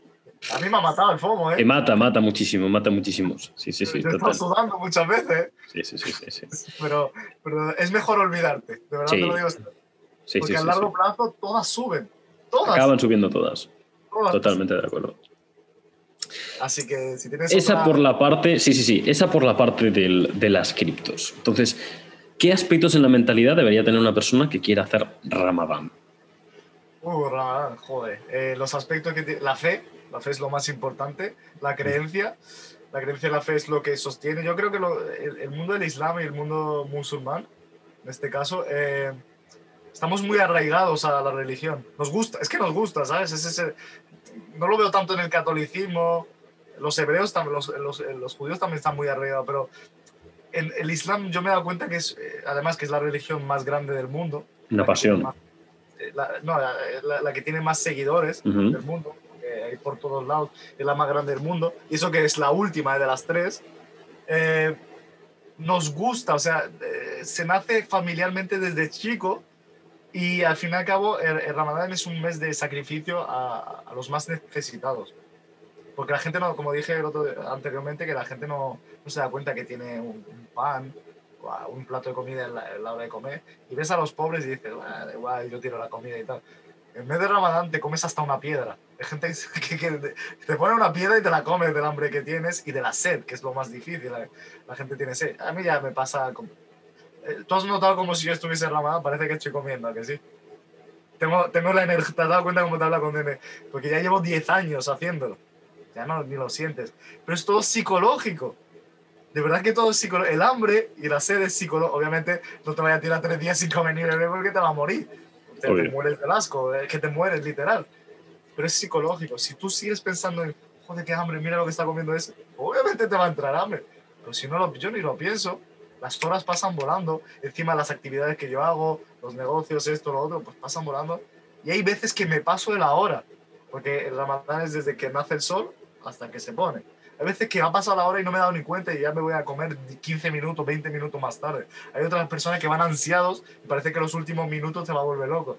A mí me ha matado el FOMO, ¿eh? Que mata, mata muchísimo, mata muchísimo. Sí, sí, sí. Yo total. sudando muchas veces, Sí, sí, sí, sí, sí. pero, pero es mejor olvidarte. De verdad Sí. te lo digo. Sí, porque a largo plazo todas suben. Todas. Acaban subiendo todas. todas. Totalmente de acuerdo. Así que si tienes Esa otra- por la parte, sí, sí, sí, esa por la parte del- de las criptos. Entonces, ¿qué aspectos en la mentalidad debería tener una persona que quiera hacer Ramadán? Uh, Ramadán, joder. Eh, los aspectos que tiene. La fe, la fe es lo más importante. La creencia, la creencia la fe es lo que sostiene. Yo creo que lo- el, el mundo del Islam y el mundo musulmán, en este caso, eh, estamos muy arraigados a la religión. Nos gusta, es que nos gusta, ¿sabes? Es ese- no lo veo tanto en el catolicismo. Los hebreos, los, los- los judíos también están muy arraigados, pero en el Islam yo me he dado cuenta que es, eh, además, que es la religión más grande del mundo. Una pasión. más- eh, la- no, la, la- la que tiene más seguidores Ujú. del mundo, que hay por todos lados, es la más grande del mundo, y eso que es la última de las tres, eh, nos gusta, o sea, eh, se nace familiarmente desde chico y al fin y al cabo el, el Ramadán es un mes de sacrificio a, a los más necesitados. Porque la gente no, como dije el otro- anteriormente, que la gente no, no se da cuenta que tiene un, un pan un plato de comida en la, en la hora de comer y ves a los pobres y dices, "Bah, da igual, yo tiro la comida y tal. En vez de Ramadán te comes hasta una piedra. Hay gente que, que te- te pone una piedra y te la comes del hambre que tienes y de la sed, que es lo más difícil. La, la gente tiene sed. A mí ya me pasa... como- Eh, ¿Tú has notado como si yo estuviese en Ramadán? Parece que estoy comiendo, ¿a que sí? Tengo, tengo la energía... ¿Te has dado cuenta cómo te habla con nene? Porque ya llevo 10 años haciéndolo. Ya no, ni lo sientes. Pero es todo psicológico. De verdad que todo es psicológico. El hambre y la sed es psicológico. Obviamente no te vayas a tirar tres días sin comer ni beber porque te va a morir. Te, te mueres del asco, es que te mueres literal. Pero es psicológico. Si tú sigues pensando en, joder, qué hambre, mira lo que está comiendo ese, obviamente te va a entrar hambre. Pero si no lo, yo ni lo pienso, las horas pasan volando. Encima las actividades que yo hago, los negocios, esto, lo otro, pues pasan volando. Y hay veces que me paso de la hora. Porque el ramadán es desde que nace el sol hasta que se pone. Hay veces que ha pasado la hora y no me he dado ni cuenta y ya me voy a comer 15 minutos, 20 minutos más tarde. Hay otras personas que van ansiados y parece que los últimos minutos te va a volver loco.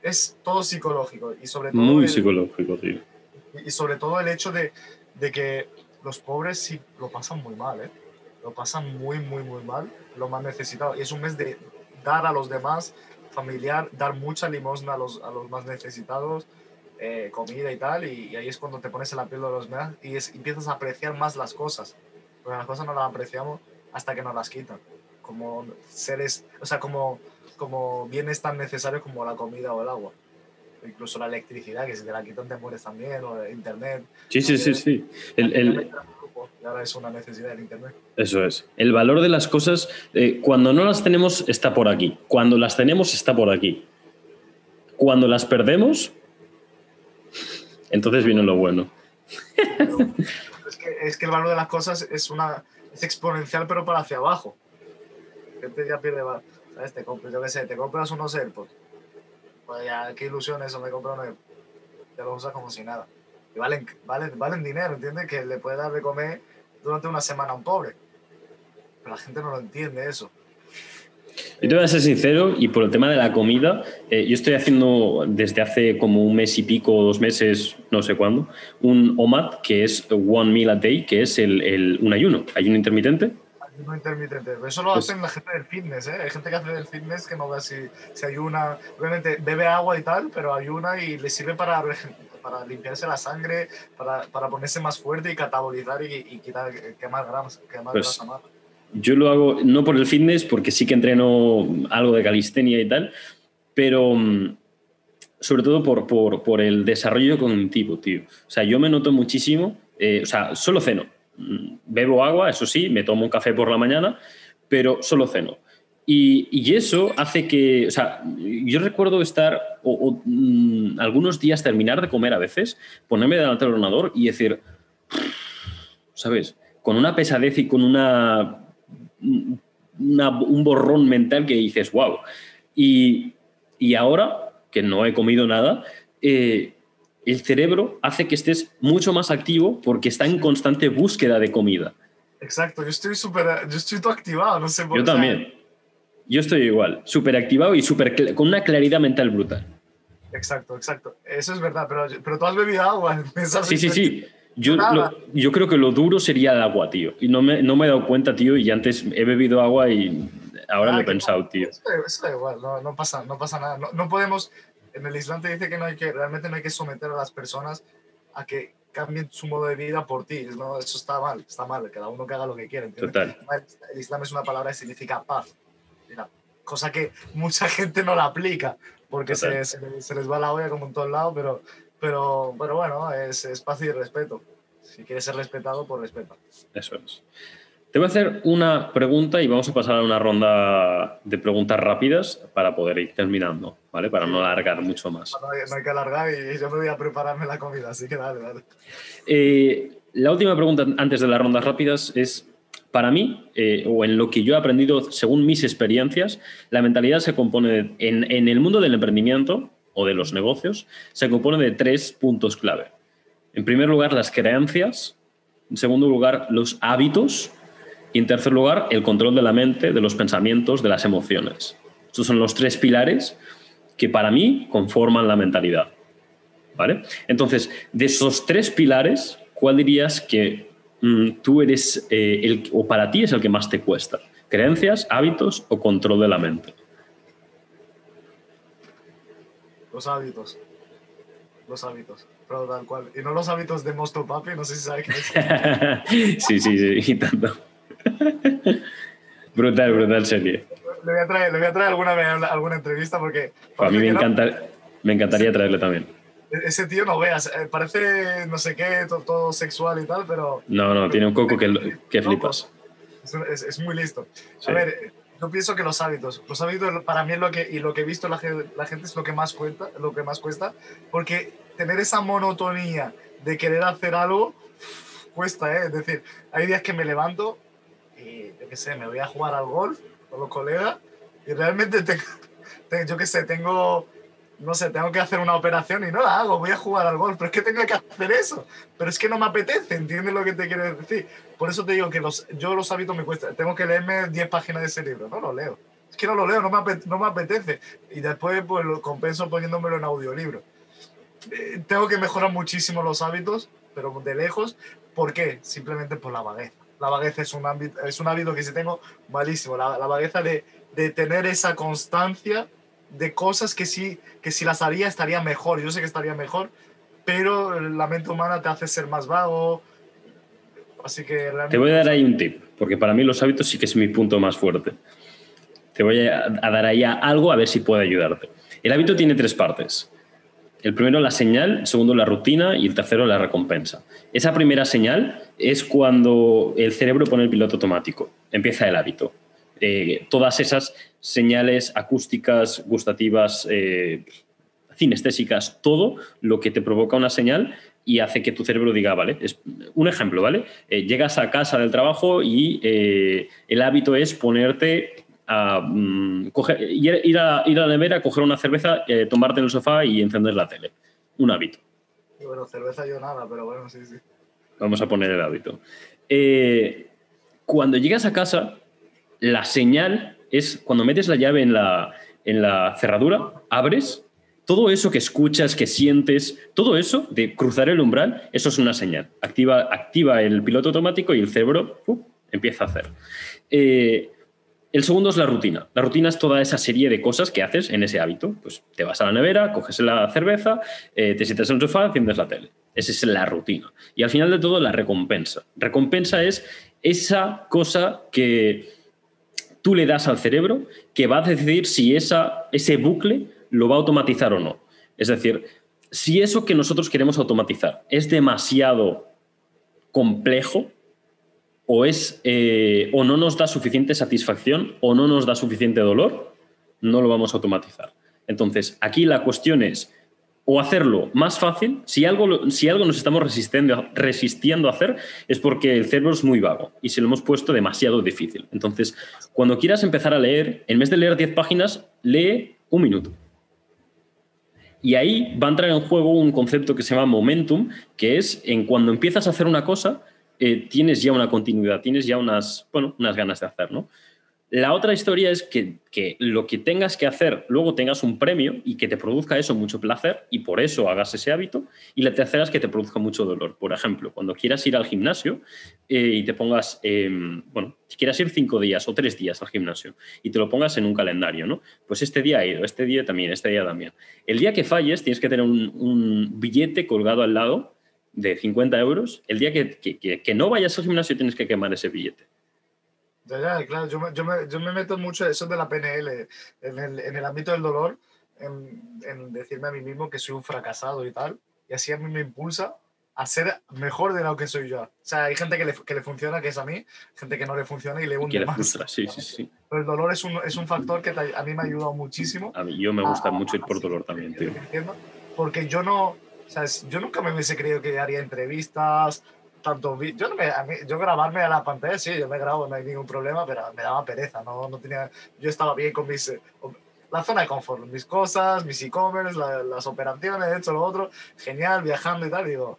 Es todo psicológico y sobre todo, Muy el, psicológico, tío. y sobre todo el hecho de, de que los pobres sí lo pasan muy mal, ¿eh? Lo pasan muy, muy, muy mal, lo más necesitado. Y es un mes de dar a los demás, familiar, dar mucha limosna a los, a los más necesitados, eh, comida y tal, y, y ahí es cuando te pones en la piel de los demás y es- empiezas a apreciar más las cosas. Porque las cosas no las apreciamos hasta que nos las quitan. Como seres, o sea, como, como bienes tan necesarios como la comida o el agua. Incluso la electricidad, que si te la quitan te mueres también, o el internet. Sí, sí, sí, sí. El, el- Y ahora es una necesidad el internet. eso es. El valor de las cosas, eh, cuando no las tenemos, está por aquí. Cuando las tenemos, está por aquí. Cuando las perdemos, entonces viene lo bueno. Es, que, el valor de las cosas es una es exponencial, pero para hacia abajo. La gente ya pierde valor. ¿Sabes? Te compras, yo qué sé, te compras unos AirPods. Pues ya, qué ilusión eso, me compro unos AirPods. Te los usas como si nada. Y valen, valen, valen dinero, ¿entiendes? Que le puede dar de comer durante una semana a un pobre. Pero la gente no lo entiende eso. Yo te voy a ser sincero y por el tema de la comida, eh, yo estoy haciendo desde hace como un mes y pico, dos meses, no sé cuándo, un OMAD que es One Meal a Day, que es el, el- un ayuno, ayuno intermitente. Ayuno intermitente. Pero eso lo Pues- hacen la gente del fitness, ¿eh? Hay gente que hace del fitness que no ve si, si ayuna. Obviamente bebe agua y tal, pero ayuna y le sirve para, para limpiarse la sangre, para, para ponerse más fuerte y catabolizar y, y quitar, quemar grasa, quemar Pues- grasa más. Yo lo hago no por el fitness, porque sí que entreno algo de calistenia y tal, pero mm, sobre todo por, por, por el desarrollo cognitivo, tío. O sea, yo me noto muchísimo, eh, o sea, solo ceno. Mm, Bebo agua, eso sí, me tomo un café por la mañana, pero solo ceno. Y, y eso hace que, o sea, yo recuerdo estar, o, mm, algunos días terminar de comer a veces, ponerme delante del ordenador y decir, ¿sabes? Con una pesadez y con una, una- un borrón mental que dices, wow. Y, y ahora, que no he comido nada, eh, el cerebro hace que estés mucho más activo porque está en constante búsqueda de comida. Exacto, yo estoy súper. Yo estoy todo activado, no sé por Yo qué. también. Yo estoy igual, súper activado y súper cl- con una claridad mental brutal. exacto, exacto. Eso es verdad, pero, pero tú has bebido agua. Sí, sí, sí. Yo, yo creo que lo duro sería el agua, tío. Y no me, no me he dado cuenta, tío, y antes he bebido agua y ahora lo he pensado, tío. Eso, da igual, no, no, pasa, no pasa nada. No, no, podemos, en el Islam te dice que, no hay que realmente no hay que someter a las personas a que cambien su modo de vida por ti. ¿no? Eso está mal, está mal, cada uno que haga lo que quiera. Total. El Islam es una palabra que significa paz, cosa que mucha gente no la aplica porque se, se, les va la olla como en todos lados, pero, pero, pero bueno, es, es paz y respeto. Si quieres ser respetado, pues respeta. Eso es. Te voy a hacer una pregunta y vamos a pasar a una ronda de preguntas rápidas para poder ir terminando, ¿vale? Para no alargar mucho más. No hay, que alargar y yo me voy a prepararme la comida, así que dale, dale. Eh, la última pregunta antes de las rondas rápidas es, para mí, eh, o en lo que yo he aprendido según mis experiencias, la mentalidad se compone, en, en el mundo del emprendimiento o de los negocios, se compone de tres puntos clave. En primer lugar, las creencias. En segundo lugar, los hábitos y en tercer lugar, el control de la mente, de los pensamientos, de las emociones. Estos son los tres pilares que para mí conforman la mentalidad. ¿Vale? Entonces, de esos tres pilares, ¿cuál dirías que mm, tú eres eh, el, o para ti es el que más te cuesta? ¿Creencias, hábitos o control de la mente? Los hábitos. Los hábitos. Pero tal cual. Y no los hábitos de Mosto Papi, no sé si sabes qué es. sí, sí, sí, y tanto. brutal, brutal serie. Le voy a traer, le voy a traer alguna, alguna entrevista porque... A mí me, encanta, me encantaría traerle también. E-, ese tío no veas, eh, parece no sé qué, todo, sexual y tal, pero... No, no, tiene un coco que, que flipas. Es, es, muy listo. A ver, yo pienso que los hábitos, los hábitos para mí es lo que, y lo que he visto la, la gente es lo que más cuenta, lo que más cuesta, porque tener esa monotonía de querer hacer algo cuesta, ¿eh? Es decir, hay días que me levanto y yo qué sé, me voy a jugar al golf con los colegas y realmente, yo qué sé, tengo, no sé, tengo que hacer una operación y no la hago, voy a jugar al golf, pero es que tengo que hacer eso, pero es que no me apetece, ¿entiendes lo que te quiero decir? Por eso te digo que los, yo los hábitos me cuesta, tengo que leerme 10 páginas de ese libro, no lo leo. Es que no lo leo, no me, apetece. Y después pues lo compenso poniéndomelo en audiolibro. Eh, tengo que mejorar muchísimo los hábitos, pero de lejos. ¿Por qué? Simplemente por la vagueza la vagueza es un, ámbito, es un hábito que sí tengo malísimo. La, la vagueza de, de, tener esa constancia de cosas que sí, que si las haría estaría mejor. Yo sé que estaría mejor, pero la mente humana te hace ser más vago. Así que Te voy a dar ahí un tip, porque para mí los hábitos sí que es mi punto más fuerte. Te voy a, a dar ahí algo a ver si puede ayudarte. El hábito tiene tres partes. El primero la señal, el segundo la rutina y el tercero la recompensa. Esa primera señal es cuando el cerebro pone el piloto automático, empieza el hábito. Eh, todas esas señales acústicas, gustativas, eh, cinestésicas, todo lo que te provoca una señal y hace que tu cerebro diga, vale, es un ejemplo, ¿vale? Eh, llegas a casa del trabajo y el hábito es ponerte a mm, ir, a, ir a la nevera, coger una cerveza, tomarte en el sofá y encender la tele. Un hábito. Bueno, cerveza yo nada, pero bueno, sí, sí. Vamos a poner el hábito. Cuando llegas a casa, la señal es cuando metes la llave en la, en la cerradura, abres, todo eso que escuchas, que sientes, todo eso de cruzar el umbral, eso es una señal. Activa, activa el piloto automático y el cerebro empieza a hacer. Eh, el segundo es la rutina. La rutina es toda esa serie de cosas que haces en ese hábito. Pues te vas a la nevera, coges la cerveza, eh, te sientas en el sofá, enciendes la tele. Esa es la rutina. Y al final de todo, la recompensa. Recompensa es esa cosa que tú le das al cerebro que va a decidir si esa, ese bucle lo va a automatizar o no. Es decir, si eso que nosotros queremos automatizar es demasiado complejo, o, es, eh, o no nos da suficiente satisfacción o no nos da suficiente dolor, no lo vamos a automatizar. Entonces, aquí la cuestión es o hacerlo más fácil, si algo, si algo nos estamos resistiendo, resistiendo a hacer, es porque el cerebro es muy vago y se lo hemos puesto demasiado difícil. Entonces, cuando quieras empezar a leer, en vez de leer 10 páginas, lee un minuto. Y ahí va a entrar en juego un concepto que se llama momentum, que es en cuando empiezas a hacer una cosa, eh, tienes ya una continuidad, tienes ya unas, bueno, unas ganas de hacer, ¿no? La otra historia es que, que, lo que tengas que hacer, luego tengas un premio y que te produzca eso mucho placer y por eso hagas ese hábito. Y la tercera es que te produzca mucho dolor. Por ejemplo, cuando quieras ir al gimnasio eh, y te pongas, eh, bueno, si quieras ir cinco días o tres días al gimnasio y te lo pongas en un calendario, ¿no? Pues este día ha ido, este día también, este día también. El día que falles tienes que tener un, un billete colgado al lado de 50 euros. El día que, que, que no vayas al gimnasio tienes que quemar ese billete. Ya, ya, claro, yo me, yo, me, yo me meto mucho eso de la PNL, en el, en el ámbito del dolor, en, en, decirme a mí mismo que soy un fracasado y tal, y así a mí me impulsa a ser mejor de lo que soy yo. O sea, hay gente que le, que le funciona, que es a mí, gente que no le funciona y le hunde y le más. frustra, sí, sí, sí. Pero el dolor es un, es un factor que te, a mí me ha ayudado muchísimo. A mí yo me gusta a, mucho ir por dolor también, tío. Porque yo no, o sea, yo nunca me hubiese creído que haría entrevistas, tanto yo no me, a mí, yo grabarme a la pantalla sí yo me grabo no hay ningún problema pero me daba pereza no, no tenía yo estaba bien con mis la zona de confort mis cosas mis e-commerce la, las operaciones hecho lo otro genial viajando y tal digo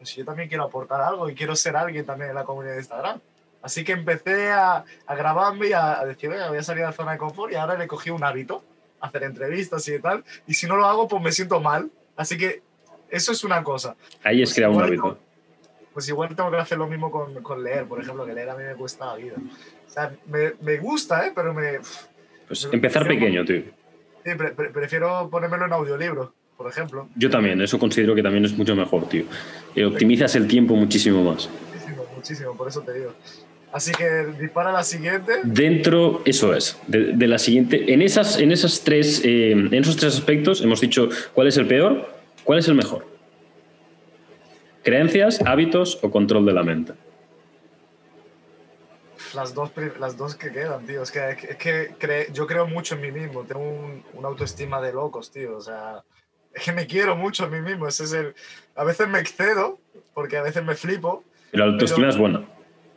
pues yo también quiero aportar algo y quiero ser alguien también en la comunidad de Instagram. Así que empecé a, a grabarme y a, a decir voy a salir de la zona de confort y ahora le cogí un hábito hacer entrevistas y tal y si no lo hago pues me siento mal. Así que eso es una cosa. Ahí es pues crear un hábito pues igual tengo que hacer lo mismo con, con, leer, por ejemplo, que leer a mí me cuesta la vida. O sea, me, me gusta, ¿eh? Pero me... Pues empezar pequeño, tío. Sí, pre pre prefiero ponérmelo en audiolibro, por ejemplo. Yo también, eso considero que también es mucho mejor, tío. Y optimizas el tiempo muchísimo más. Muchísimo, muchísimo, por eso te digo. Así que dispara la siguiente. Dentro, eso es, de, de la siguiente. En, esas, en, esas tres, eh, en esos tres aspectos hemos dicho cuál es el peor, cuál es el mejor. ¿Creencias, hábitos o control de la mente? Las dos, las dos que quedan, tío. Es que, es que cre yo creo mucho en mí mismo. Tengo un, una autoestima de locos, tío. O sea, es que me quiero mucho a mí mismo. Ese es el... A veces me excedo, porque a veces me flipo. La autoestima pero... es buena.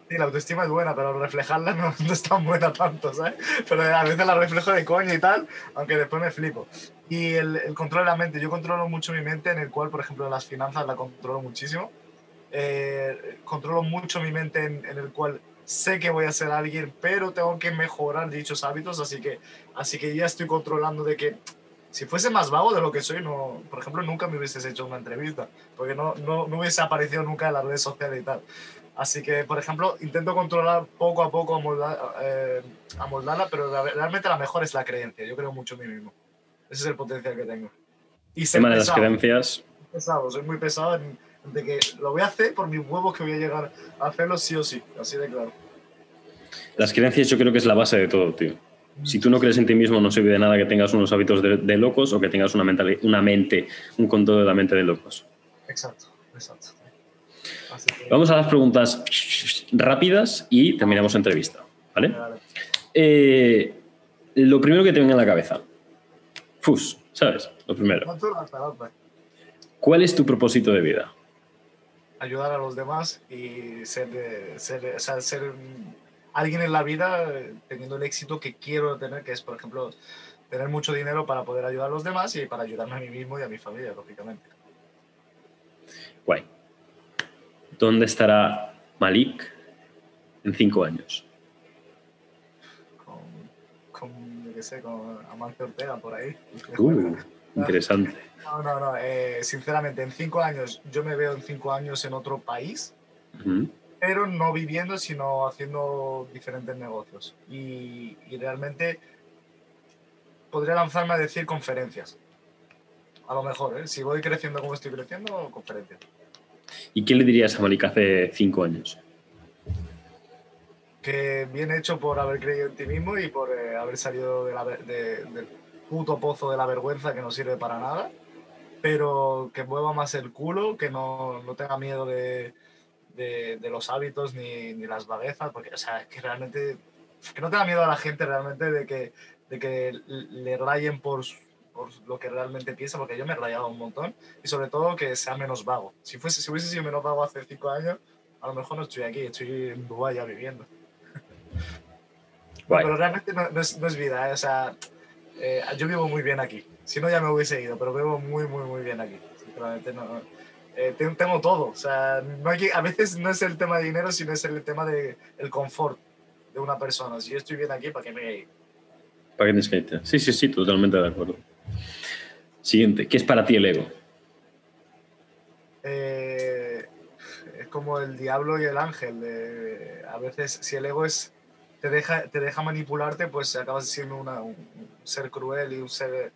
Sí, la autoestima es buena, pero reflejarla no, no, es tan buena tanto, ¿sabes? Pero a veces la reflejo de coña y tal, aunque después me flipo. Y el, el, control de la mente, yo controlo mucho mi mente, en el cual, por ejemplo, las finanzas la controlo muchísimo. Eh, controlo mucho mi mente, en, en, el cual sé que voy a ser alguien, pero tengo que mejorar dichos hábitos, así que, así que ya estoy controlando de que si fuese más vago de lo que soy, no, por ejemplo, nunca me hubieses hecho una entrevista, porque no, no, no hubiese aparecido nunca en las redes sociales y tal. Así que, por ejemplo, intento controlar poco a poco, amoldar, eh, amoldarla, pero realmente la mejor es la creencia. Yo creo mucho en mí mismo. Ese es el potencial que tengo. Y tema de las creencias. Pesado, soy muy pesado en, de que lo voy a hacer por mis huevos que voy a llegar a hacerlo sí o sí, así de claro. Las creencias yo creo que es la base de todo, tío. Si tú no crees en ti mismo, no sirve de nada que tengas unos hábitos de, de locos o que tengas una, mental, una mente, un control de la mente de locos. Exacto, exacto. Vamos a las preguntas rápidas y terminamos la entrevista. ¿Vale? Eh, lo primero que te venga a la cabeza. FUS, ¿sabes? Lo primero. ¿Cuál es tu propósito de vida? Ayudar a los demás y ser, ser, o sea, ser alguien en la vida teniendo el éxito que quiero tener, que es, por ejemplo, tener mucho dinero para poder ayudar a los demás y para ayudarme a mí mismo y a mi familia, lógicamente. Guay. ¿Dónde estará Malik en cinco años? Con, con yo qué sé, con Amancio Ortega por ahí. Uh, interesante. No, no, no. Eh, sinceramente, en cinco años, yo me veo en cinco años en otro país, uh -huh. pero no viviendo, sino haciendo diferentes negocios. Y, y realmente podría lanzarme a decir conferencias. A lo mejor, ¿eh? si voy creciendo como estoy creciendo, conferencias. ¿Y qué le dirías a Malik hace cinco años? Que bien hecho por haber creído en ti mismo y por eh, haber salido de la, de, del puto pozo de la vergüenza que no sirve para nada, pero que mueva más el culo, que no, no tenga miedo de, de, de, los hábitos ni, ni las vaguezas, porque, o sea, que realmente, que no tenga miedo a la gente realmente de que, de que le rayen por por lo que realmente piensa, porque yo me he rayado un montón, y sobre todo que sea menos vago. Si, fuese, si hubiese sido menos vago hace cinco años, a lo mejor no estoy aquí, estoy en Dubái ya viviendo. Pero realmente no, no, es, no es, vida, ¿eh? o sea, eh, yo vivo muy bien aquí. Si no, ya me hubiese ido, pero vivo muy, muy, muy bien aquí. Sinceramente, no, eh, tengo, todo. O sea, no hay que, a veces no es el tema de dinero, sino es el tema del de, confort. de una persona. Si yo estoy bien aquí, ¿para qué me voy a ir? ¿Para qué tienes que irte? Sí, sí, sí, totalmente de acuerdo. Siguiente, ¿qué es para ti el ego? Eh, es como el diablo y el ángel. a veces, si el ego es te deja, te deja manipularte, pues acabas siendo una- un ser cruel y un ser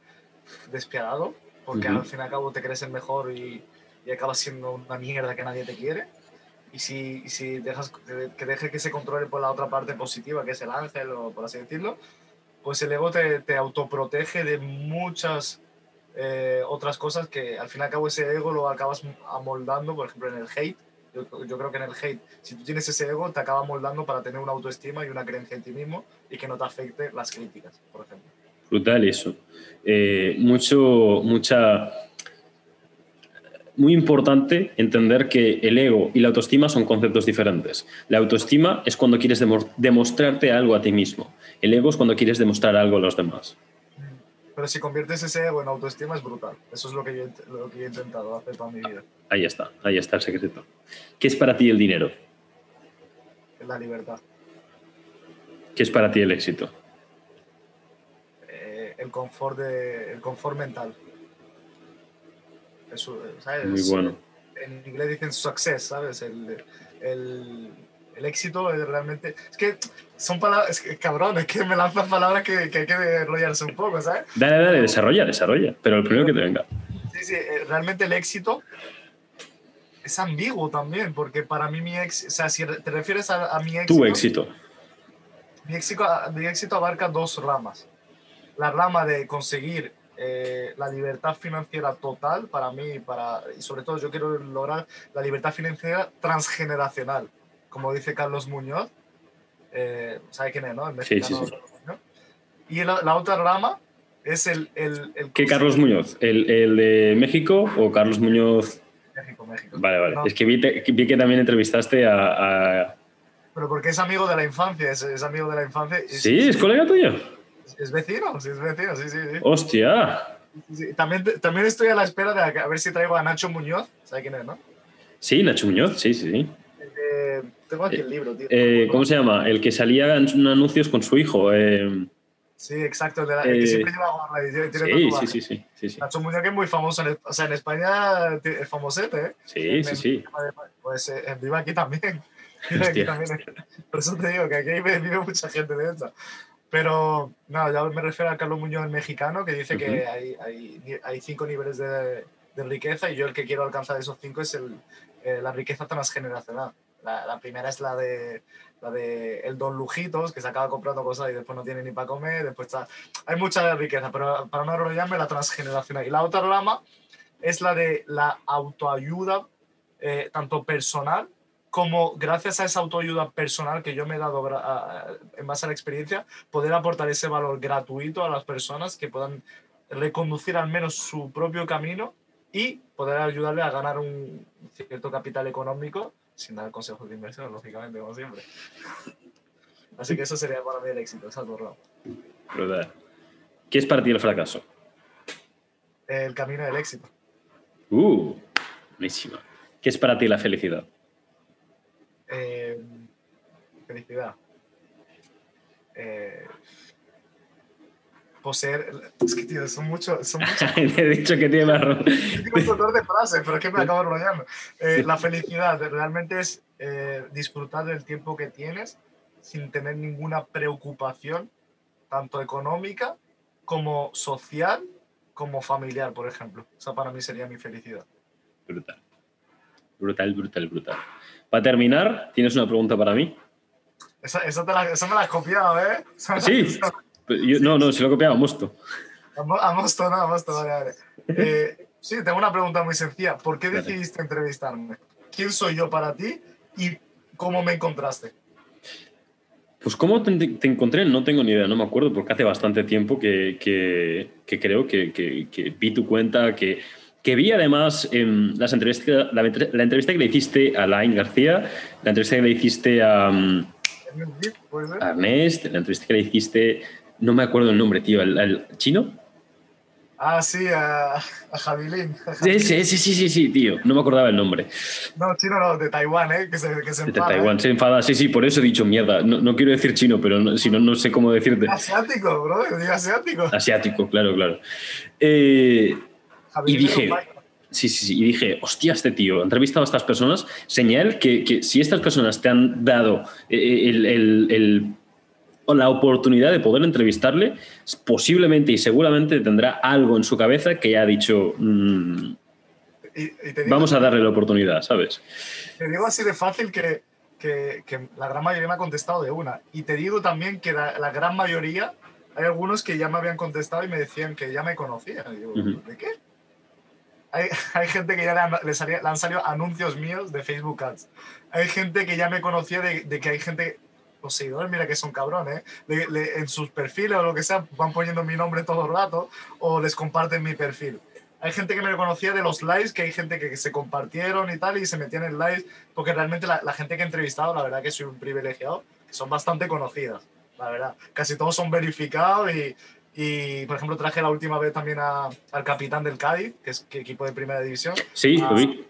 despiadado, porque al fin y al cabo te crees el mejor y, y acabas siendo una mierda que nadie te quiere. Y si, y si dejas que- que deje que se controle por la otra parte positiva, que es el ángel, o por así decirlo, pues el ego te, te autoprotege de muchas eh, otras cosas que al fin y al cabo ese ego lo acabas amoldando, por ejemplo en el hate. Yo, creo que en el hate, si tú tienes ese ego, te acaba moldando para tener una autoestima y una creencia en ti mismo y que no te afecte las críticas, por ejemplo. Brutal eso. Eh, mucho, mucha. Muy importante entender que el ego y la autoestima son conceptos diferentes. La autoestima es cuando quieres demo- demostrarte algo a ti mismo. El ego es cuando quieres demostrar algo a los demás. Pero si conviertes ese ego en autoestima es brutal. Eso es lo que yo, he- lo que yo he intentado hacer toda mi vida. Ahí está, ahí está el secreto. ¿Qué es para ti el dinero? La libertad. ¿Qué es para ti el éxito? Eh, el, confort de, el confort mental. Eso, ¿sabes? Muy bueno. en inglés dicen success, ¿sabes? El, el, el éxito es realmente... Es que son palabras... Es que, cabrón, es que me lanzan palabras que, que hay que enrollarse un poco, ¿sabes? Dale, dale, desarrolla, desarrolla. Pero el primero que te venga. Sí, sí, eh, realmente el éxito es ambiguo también, porque para mí mi éxito... O sea, si te refieres a, a mi éxito... Tu éxito. Mi éxito, mi éxito abarca dos ramas. La rama de conseguir eh, la libertad financiera total para mí, para, y sobre todo yo quiero lograr la libertad financiera transgeneracional, como dice Carlos Muñoz. Eh, ¿Sabe quién es, no? El Sí, sí, sí. Y la, la otra rama es el... el, el ¿Qué Carlos Muñoz? ¿El, el de México o Carlos Muñoz? México, México. Vale, vale. No, Es que vi, te- vi que también entrevistaste a. a- Pero porque es amigo de la infancia, es, es amigo de la infancia. ¿Sí? ¿Es colega tuyo? Es vecino, sí, es vecino, sí, sí. sí. ¡Hostia! Sí, también, también estoy a la espera de a ver si traigo a Nacho Muñoz. ¿Sabes quién es, no? Sí, Nacho Muñoz, sí, sí, sí. Eh, tengo aquí el libro, tío. Eh, ¿Cómo se llama? El que salía en anuncios con su hijo. eh, Sí, exacto. El, de la- el que Eh, siempre lleva gorra y tiene, sí, sí, sí, sí, sí, sí. Nacho Muñoz que es muy famoso. En, o sea, en España es famosete, ¿eh? Sí, sí, sí. Pues eh, vive aquí también. Vive aquí también. Por eso te digo que aquí vive, mucha gente de esta. Pero, no, ya me refiero a Carlos Muñoz, el mexicano, que dice que hay, hay, hay cinco niveles de, de riqueza y yo el que quiero alcanzar esos cinco es el, eh, la riqueza transgeneracional. La, la primera es la de, la de el Don Lujitos, que se acaba comprando cosas y después no tiene ni para comer. Después está... Hay mucha riqueza, pero para no enrollarme, la transgeneracional. Y la otra rama es la de la autoayuda, eh, tanto personal como gracias a esa autoayuda personal que yo me he dado a- en base a la experiencia, poder aportar ese valor gratuito a las personas que puedan reconducir al menos su propio camino y poder ayudarle a ganar un cierto capital económico sin dar consejos de inversión, lógicamente, como siempre. Así que eso sería para mí el éxito, dos ramas. Brutal. ¿Qué es para ti el fracaso? El camino del éxito. Uh, buenísima. ¿Qué es para ti la felicidad? Eh, felicidad. Eh, poseer. Es que, tío, son muchos. Son muchos Te he dicho que tiene marrón. Digo un de frases, pero es que me acabo enrollando. Eh, la felicidad realmente es eh, disfrutar del tiempo que tienes sin tener ninguna preocupación, tanto económica como social, como familiar, por ejemplo. Esa para mí sería mi felicidad. Brutal. Brutal, brutal, brutal. Para terminar, ¿tienes una pregunta para mí? Esa, esa, te la- esa me la has copiado, ¿eh? Sí. Yo- no, no, se lo he copiado a Mosto. A Mo- a Mosto, no, a Mosto, vale, vale. Eh, sí, tengo una pregunta muy sencilla. ¿Por qué decidiste entrevistarme? ¿Quién soy yo para ti y cómo me encontraste? Pues cómo te, te encontré, no tengo ni idea, no me acuerdo, porque hace bastante tiempo que, que- que creo que, que- vi tu cuenta, que, que vi además en las entrevistas, la, la entrevista que le hiciste a Lain García, la entrevista que le hiciste a, mm, a Ernest, la entrevista que le hiciste, no me acuerdo el nombre, tío, el chino. Ah, sí, a, a Javilín. Sí, sí, sí, sí, sí, tío. No me acordaba el nombre. No, chino no, de Taiwán, ¿eh? Que se, que se De enfada, Taiwán ¿eh? se enfada. Sí, sí, por eso he dicho mierda. No, no quiero decir chino, pero no- si no, no sé cómo decirte. Asiático, bro, digo asiático. Asiático, claro, claro. Eh, y dije-. Sí, sí, sí. Y dije, hostia, este tío ha entrevistado a estas personas. Señal que, que si estas personas te han dado eh, el- el- el- o la oportunidad de poder entrevistarle, posiblemente y seguramente tendrá algo en su cabeza que ya ha dicho, mm, Y, y te digo, vamos a darle la oportunidad, ¿sabes? Te digo así de fácil que, que, que la gran mayoría me ha contestado de una. Y te digo también que la, la gran mayoría, hay algunos que ya me habían contestado y me decían que ya me conocían. Y digo, Ujú. ¿de qué? Hay, hay gente que ya le han, le salía- le han salido anuncios míos de Facebook Ads. Hay gente que ya me conocía de, de que hay gente, los seguidores, mira que son cabrones. Le- le- en sus perfiles o lo que sea, van poniendo mi nombre todo el rato o les comparten mi perfil. Hay gente que me conocía de los lives, que hay gente que se compartieron y tal, y se metían en lives, porque realmente la, la gente que he entrevistado, la verdad que soy un privilegiado, son bastante conocidas, la verdad. Casi todos son verificados y, y, por ejemplo, traje la última vez también a- al capitán del Cádiz, que es que equipo de primera división, Sí, Ah, lo vi.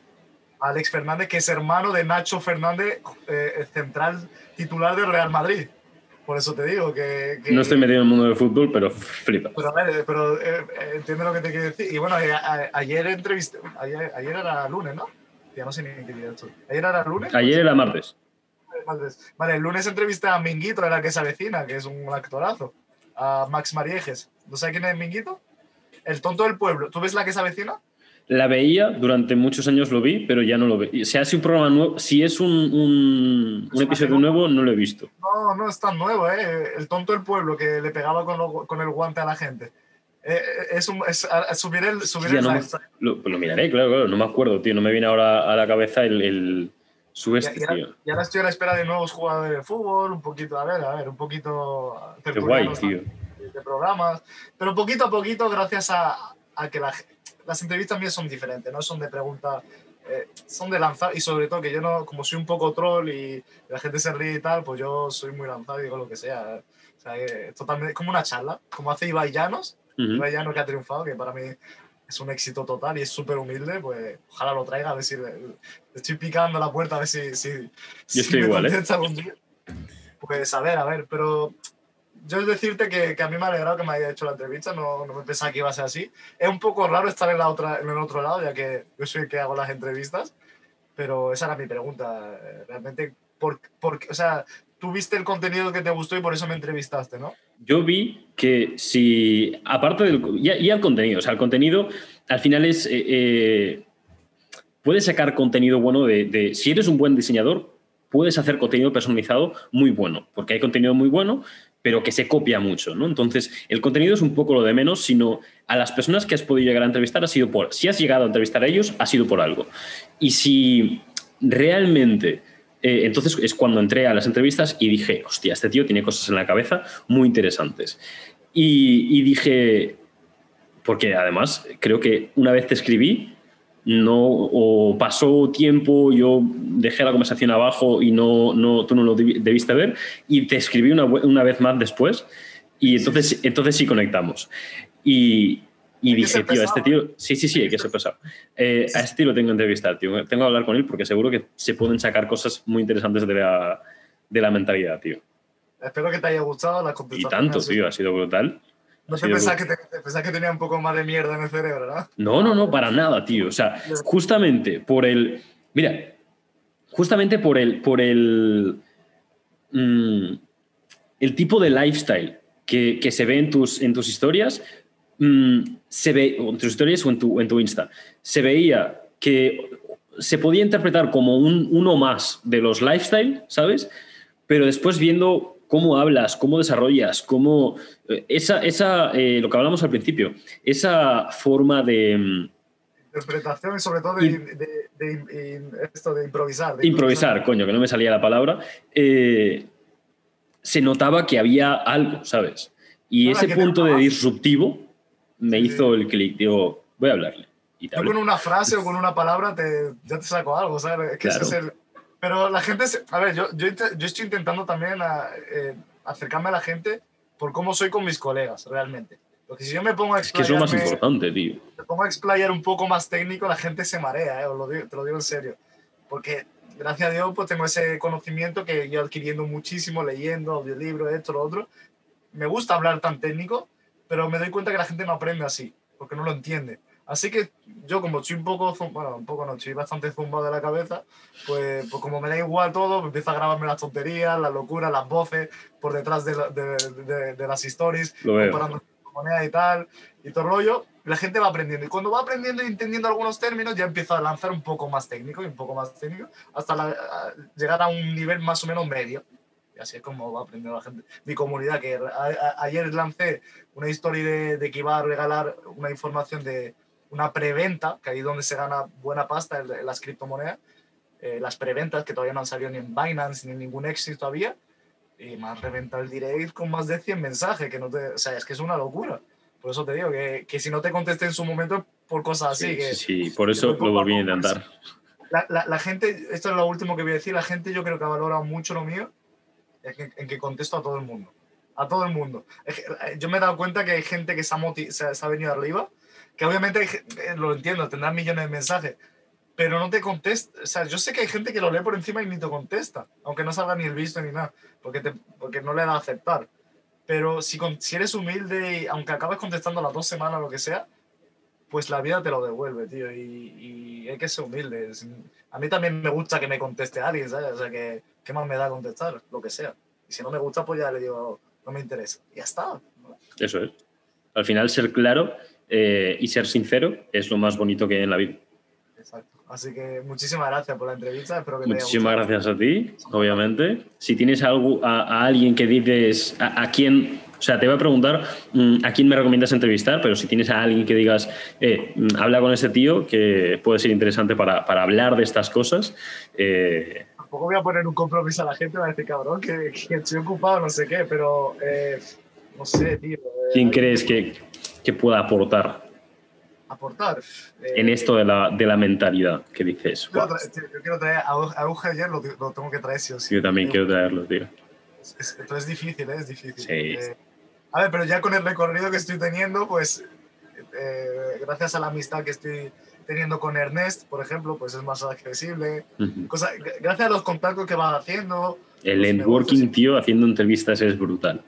Alex Fernández, que es hermano de Nacho Fernández, eh, central titular del Real Madrid. Por eso te digo que... que- No estoy metido en el mundo del fútbol, pero flipa. pero, a ver, pero eh, eh, entiendo lo que te quiero decir. Y bueno, eh, a- ayer entrevisté, ayer, ayer era lunes, ¿no? Ya no sé ni qué día esto. ¿Ayer era lunes? Ayer era martes. Martes. Vale, el lunes entrevisté a Minguito, era que se avecina, que es un actorazo. A Max Mariejes. ¿No sabes quién es Minguito? El tonto del pueblo. ¿Tú ves la que se avecina? La veía, durante muchos años lo vi, pero ya no lo veo. O sea, si un programa nuevo, si es un, un, un episodio nuevo, no lo he visto. No, no es tan nuevo, ¿eh? El tonto del pueblo que le pegaba con, lo- con el guante a la gente. Eh, eh, es un, es, a- a subir el, subir el no me- lifestyle. Lo, pues lo miraré, claro, claro. No me acuerdo, tío. No me viene ahora a la cabeza el, el Y tío. Y ahora estoy a la espera de nuevos jugadores de fútbol, un poquito, a ver, a ver, un poquito Qué guay, tío. de, programas, pero poquito a poquito, gracias a, a que la ge- las entrevistas mías son diferentes, no son de preguntas, eh, son de lanzar, y sobre todo que yo no, como soy un poco troll y la gente se ríe y tal, pues yo soy muy lanzado y digo lo que sea. eh. O sea, que totalmente, como una charla, como hace Ibai Llanos, Ujú. Ibai Llanos que ha triunfado, que para mí es un éxito total y es súper humilde, pues ojalá lo traiga, a ver si le, le estoy picando la puerta, a ver si, si, si estoy igual, ¿eh? Pues a ver, a ver, pero yo decirte que, que a mí me ha alegrado que me haya hecho la entrevista, no, no me pensaba que iba a ser así. Es un poco raro estar en, la otra, en el otro lado, ya que yo soy el que hago las entrevistas, pero esa era mi pregunta. eh, Realmente, por, por, o sea, tú viste el contenido que te gustó y por eso me entrevistaste, ¿no? Yo vi que si, aparte del. Ya, ya el contenido, o sea, el contenido al final es. eh, eh, puedes sacar contenido bueno de, de- Si eres un buen diseñador, puedes hacer contenido personalizado muy bueno, porque hay contenido muy bueno, pero que se copia mucho, ¿no? Entonces, el contenido es un poco lo de menos, sino a las personas que has podido llegar a entrevistar ha sido por. Si has llegado a entrevistar a ellos, ha sido por algo. Y si realmente. eh, entonces es cuando entré a las entrevistas y dije, hostia, este tío tiene cosas en la cabeza muy interesantes. Y, y dije, porque además creo que una vez te escribí, no, o pasó tiempo, yo dejé la conversación abajo y no, no, tú no lo debi- debiste ver, y te escribí una, una vez más después, y entonces, entonces sí conectamos. Y, y dije, tío, a este tío, sí, sí, sí, hay que ser pesado. Eh, a este tío lo tengo que entrevistar, tío. Tengo que hablar con él porque seguro que se pueden sacar cosas muy interesantes de la, de la mentalidad, tío. Espero que te haya gustado la Y contestación. tanto, así. tío, ha sido brutal. No sido pensás que, te, que tenía un poco más de mierda en el cerebro, ¿no? No, no, no, para nada, tío. O sea, justamente por el. Mira, justamente por el. Por el. mm, el tipo de lifestyle que, que se ve en tus, en tus historias, mm, se ve, o en tus historias o en tu, en tu Insta, se veía que se podía interpretar como un, uno más de los lifestyle, ¿sabes? Pero después viendo cómo hablas, cómo desarrollas, cómo... eh, Esa, esa eh, lo que hablamos al principio, esa forma de... mm, Interpretación y sobre todo de, de- de- de- esto de improvisar. de improvisar, coño, que no me salía la palabra, eh, se notaba que había algo, ¿sabes? Y Ah, ese punto de disruptivo me Sí, hizo el clic. Digo, voy a hablarle. Y te Yo con una frase o con una palabra te, ya te saco algo, ¿sabes? Es que ese Claro. es el- Pero la gente, se- a ver, yo, yo, yo estoy intentando también a, eh, acercarme a la gente por cómo soy con mis colegas, realmente. Porque si yo me pongo a Es que es lo más importante, tío. me pongo a explayar un poco más técnico, la gente se marea, ¿eh? Os lo digo- te lo digo en serio. Porque gracias a Dios pues tengo ese conocimiento que ido adquiriendo muchísimo, leyendo, audiolibros, esto, lo otro. Me gusta hablar tan técnico, pero me doy cuenta que la gente no aprende así, porque no lo entiende. Así que yo como estoy un poco, bueno, un poco no, estoy bastante zumbado de la cabeza, pues, pues como me da igual todo, me empiezo a grabarme las tonterías, las locuras, las voces por detrás de, la- de- de- de las stories, comparando moneda y tal, y todo el rollo, la gente va aprendiendo. Y cuando va aprendiendo y entendiendo algunos términos, ya empieza a lanzar un poco más técnico y un poco más técnico, hasta la- a- llegar a un nivel más o menos medio. Y así es como va aprendiendo la gente. Mi comunidad, que a- a- ayer lancé una historia de, de que iba a regalar una información de una preventa, que ahí es donde se gana buena pasta en, en las criptomonedas, eh, las preventas que todavía no han salido ni en Binance ni en ningún éxito todavía, y me han reventado el direct con más de 100 mensajes, que no te, o sea, es que es una locura. Por eso te digo que, que si no te contesté en su momento por cosas así. Sí, que, sí, por eso lo volví a intentar. la, la, la gente, esto es lo último que voy a decir, la gente yo creo que ha valorado mucho lo mío en que, en que contesto a todo el mundo. A todo el mundo. Eh, Yo me he dado cuenta que hay gente que se ha, se, se ha venido arriba, que obviamente hay eh, lo entiendo, tendrán millones de mensajes, pero no te contesta. O sea, yo sé que hay gente que lo lee por encima y ni te contesta, aunque no salga ni el visto ni nada, porque, te, porque no le da a aceptar. Pero si, con- si eres humilde y aunque acabes contestando las dos semanas lo que sea, pues la vida te lo devuelve, tío. Y, y hay que ser humilde. A mí también me gusta que me conteste alguien, ¿sabes? O sea, que ¿qué más me da contestar? Lo que sea. Y si no me gusta, pues ya le digo, no me interesa. Y ya está. Eso es. Al final, ser claro eh, y ser sincero es lo más bonito que hay en la vida. Exacto. Así que muchísimas gracias por la entrevista. Espero que te haya Muchísimas gustado. gracias a ti, obviamente. Si tienes algo, a, a alguien que dices, a, a quién, o sea, te voy a preguntar mm, a quién me recomiendas entrevistar, pero si tienes a alguien que digas, eh, mm, habla con ese tío que puede ser interesante para, para hablar de estas cosas, eh, Tampoco voy a poner un compromiso a la gente, va a decir, cabrón, que, que estoy ocupado, no sé qué, pero eh, no sé, tío. eh, ¿quién crees que, que pueda aportar Aportar. Eh, en esto de la, de la mentalidad que dices? Yo quiero "Guau, traer- tío, yo quiero traer a, a ayer, lo, lo tengo que traer sí o sí. yo también Eh, quiero traerlo, tío. Es, es- esto es difícil, ¿eh? es difícil. Sí. Eh, a ver, pero ya con el recorrido que estoy teniendo, pues gracias a la amistad que estoy teniendo con Ernest, por ejemplo, pues es más accesible. Cosa, gracias a los contactos que vas haciendo. El los networking, tío, haciendo entrevistas es brutal.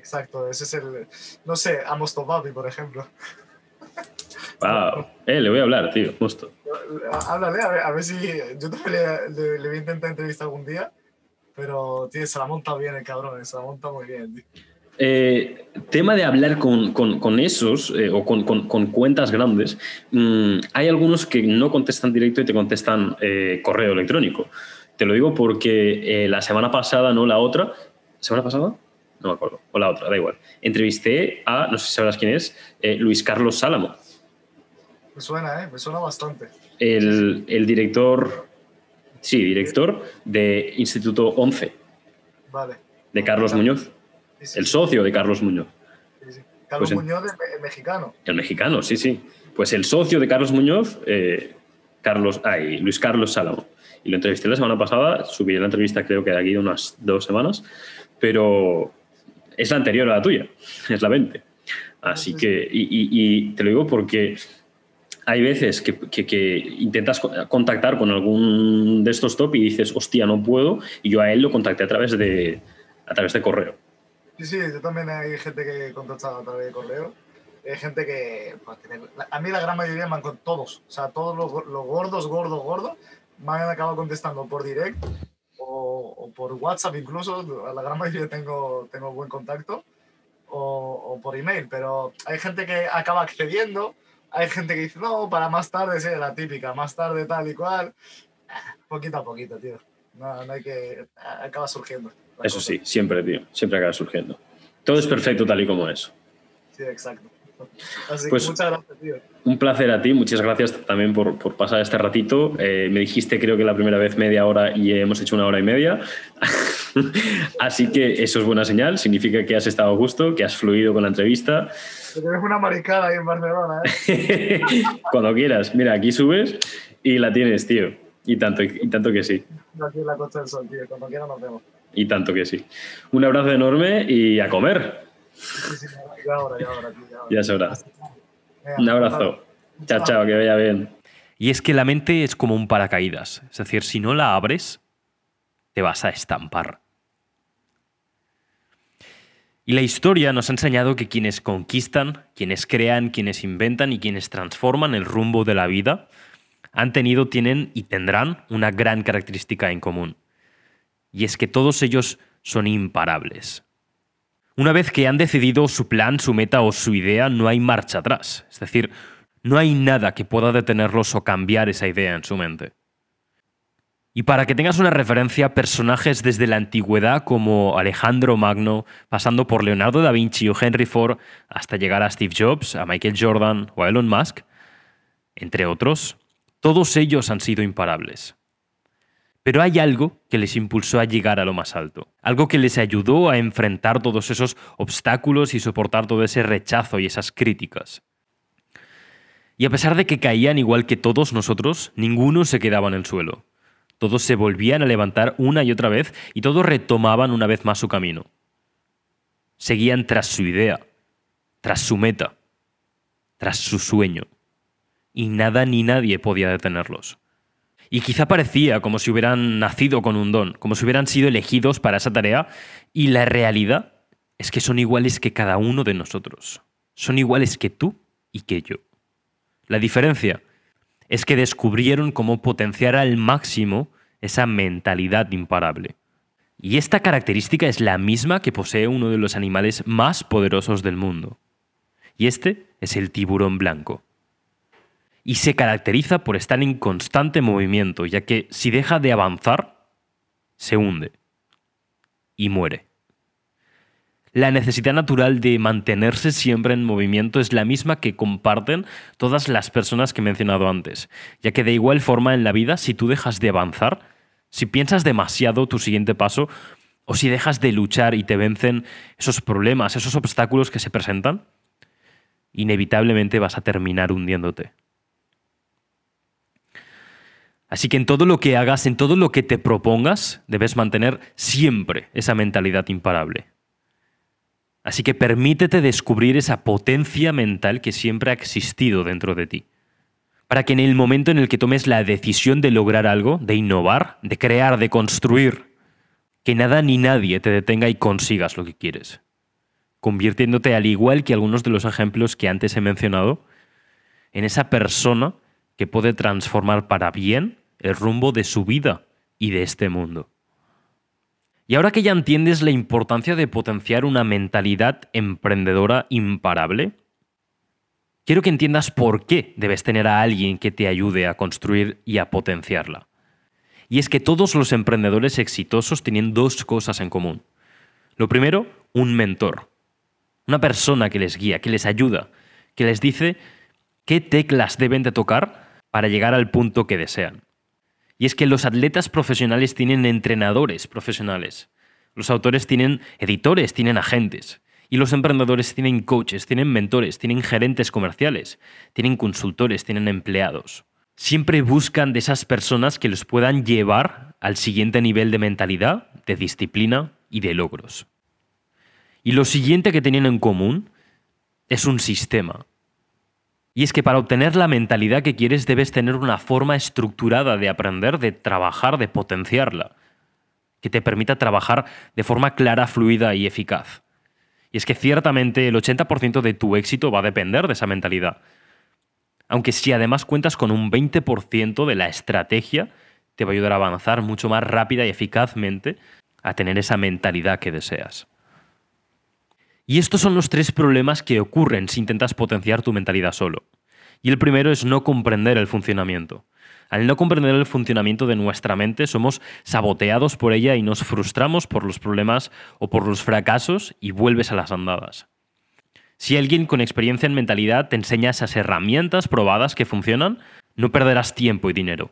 Exacto, ese es el. No sé, a Mostobabi, por ejemplo. Wow. Eh, le voy a hablar, tío, justo. Háblale, a ver, a ver si. Yo también le, le- le voy a intentar entrevistar algún día, pero, tío, se la monta bien el cabrón, se la monta muy bien, tío. Eh, tema de hablar con, con- con esos eh, o con, con- cuentas grandes, mm, hay algunos que no contestan directo y te contestan eh, correo electrónico. Te lo digo porque eh, la semana pasada, no la otra, ¿semana pasada? No me acuerdo, o la otra, da igual. Entrevisté a, no sé si sabrás quién es, eh, Luis Carlos Sálamo, Me suena, ¿eh? Me suena bastante. el, el director, sí, director de Instituto 11, Vale. de Carlos Muñoz, Sí, sí, el socio de Carlos Muñoz. sí, sí. Carlos Pues Muñoz, el, el mexicano. El mexicano, sí, sí. Pues el socio de Carlos Muñoz, eh, Carlos, ay, Luis Carlos Sálamo. Y lo entrevisté la semana pasada, subí la entrevista creo que de aquí unas dos semanas, pero es la anterior a la tuya, es la 20. Así que, y, y- y te lo digo porque hay veces que, que- que intentas co- contactar con algún de estos top y dices, hostia, no puedo, y yo a él lo contacté a través de, a través de correo. Sí, sí, yo también hay gente que contesta a través de correo. Hay gente que, pues, a mí la gran mayoría me han con todos, o sea, todos los, los gordos, gordos, gordos, me han acabado contestando por direct o, o por WhatsApp incluso, a la gran mayoría tengo, tengo buen contacto, o, o por email, pero hay gente que acaba accediendo, hay gente que dice, no, para más tarde, sí, la típica, más tarde tal y cual, Ah, poquito a poquito, tío, no, no hay que, acaba surgiendo. Eso cosa. sí, siempre, tío, siempre acaba surgiendo. Todo es perfecto tal y como es. Sí, exacto. Así Pues- que muchas gracias, tío. Un placer a ti, muchas gracias también por, por pasar este ratito. Eh, me dijiste creo que la primera vez media hora y hemos hecho una hora y media. Así que eso es buena señal, significa que has estado a gusto, que has fluido con la entrevista. Que tienes una maricada ahí en Barcelona, ¿eh? Cuando quieras, mira, aquí subes y la tienes, tío. Y tanto, y tanto que sí, Aquí en la Costa del Sol, tío. Cuando quiera nos vemos. y tanto que sí. Un abrazo enorme y a comer. Muchísimas ahora, ya ahora, ya ahora. Ya es hora. Un abrazo. Chao, chao, que vaya bien. Y es que la mente es como un paracaídas. Es decir, si no la abres, te vas a estampar. Y la historia nos ha enseñado que quienes conquistan, quienes crean, quienes inventan y quienes transforman el rumbo de la vida han tenido, tienen y tendrán una gran característica en común. Y es que todos ellos son imparables. Una vez que han decidido su plan, su meta o su idea, no hay marcha atrás. Es decir, no hay nada que pueda detenerlos o cambiar esa idea en su mente. Y para que tengas una referencia, personajes desde la antigüedad como Alejandro Magno, pasando por Leonardo da Vinci o Henry Ford, hasta llegar a Steve Jobs, a Michael Jordan o a Elon Musk, entre otros, todos ellos han sido imparables. Pero hay algo que les impulsó a llegar a lo más alto, algo que les ayudó a enfrentar todos esos obstáculos y soportar todo ese rechazo y esas críticas. Y a pesar de que caían igual que todos nosotros, ninguno se quedaba en el suelo. Todos se volvían a levantar una y otra vez y todos retomaban una vez más su camino. Seguían tras su idea, tras su meta, tras su sueño. Y nada ni nadie podía detenerlos. Y quizá parecía como si hubieran nacido con un don, como si hubieran sido elegidos para esa tarea, y la realidad es que son iguales que cada uno de nosotros. Son iguales que tú y que yo. La diferencia es que descubrieron cómo potenciar al máximo esa mentalidad imparable. Y esta característica es la misma que posee uno de los animales más poderosos del mundo. Y este es el tiburón blanco. Y se caracteriza por estar en constante movimiento, ya que si deja de avanzar, se hunde y muere. La necesidad natural de mantenerse siempre en movimiento es la misma que comparten todas las personas que he mencionado antes, ya que de igual forma en la vida, si tú dejas de avanzar, si piensas demasiado tu siguiente paso, o si dejas de luchar y te vencen esos problemas, esos obstáculos que se presentan, inevitablemente vas a terminar hundiéndote. Así que en todo lo que hagas, en todo lo que te propongas, debes mantener siempre esa mentalidad imparable. Así que permítete descubrir esa potencia mental que siempre ha existido dentro de ti. Para que en el momento en el que tomes la decisión de lograr algo, de innovar, de crear, de construir, que nada ni nadie te detenga y consigas lo que quieres. Convirtiéndote, al igual que algunos de los ejemplos que antes he mencionado, en esa persona que puede transformar para bien el rumbo de su vida y de este mundo. Y ahora que ya entiendes la importancia de potenciar una mentalidad emprendedora imparable, quiero que entiendas por qué debes tener a alguien que te ayude a construir y a potenciarla. Y es que todos los emprendedores exitosos tienen dos cosas en común. Lo primero, un mentor. Una persona que les guía, que les ayuda, que les dice qué teclas deben de tocar para llegar al punto que desean. Y es que los atletas profesionales tienen entrenadores profesionales. Los autores tienen editores, tienen agentes. Y los emprendedores tienen coaches, tienen mentores, tienen gerentes comerciales, tienen consultores, tienen empleados. Siempre buscan de esas personas que los puedan llevar al siguiente nivel de mentalidad, de disciplina y de logros. Y lo siguiente que tienen en común es un sistema, y es que para obtener la mentalidad que quieres debes tener una forma estructurada de aprender, de trabajar, de potenciarla, que te permita trabajar de forma clara, fluida y eficaz. Y es que ciertamente el 80% de tu éxito va a depender de esa mentalidad. Aunque si además cuentas con un 20% de la estrategia, te va a ayudar a avanzar mucho más rápida y eficazmente a tener esa mentalidad que deseas. Y estos son los tres problemas que ocurren si intentas potenciar tu mentalidad solo. Y el primero es no comprender el funcionamiento. Al no comprender el funcionamiento de nuestra mente, somos saboteados por ella y nos frustramos por los problemas o por los fracasos y vuelves a las andadas. Si alguien con experiencia en mentalidad te enseña esas herramientas probadas que funcionan, no perderás tiempo y dinero.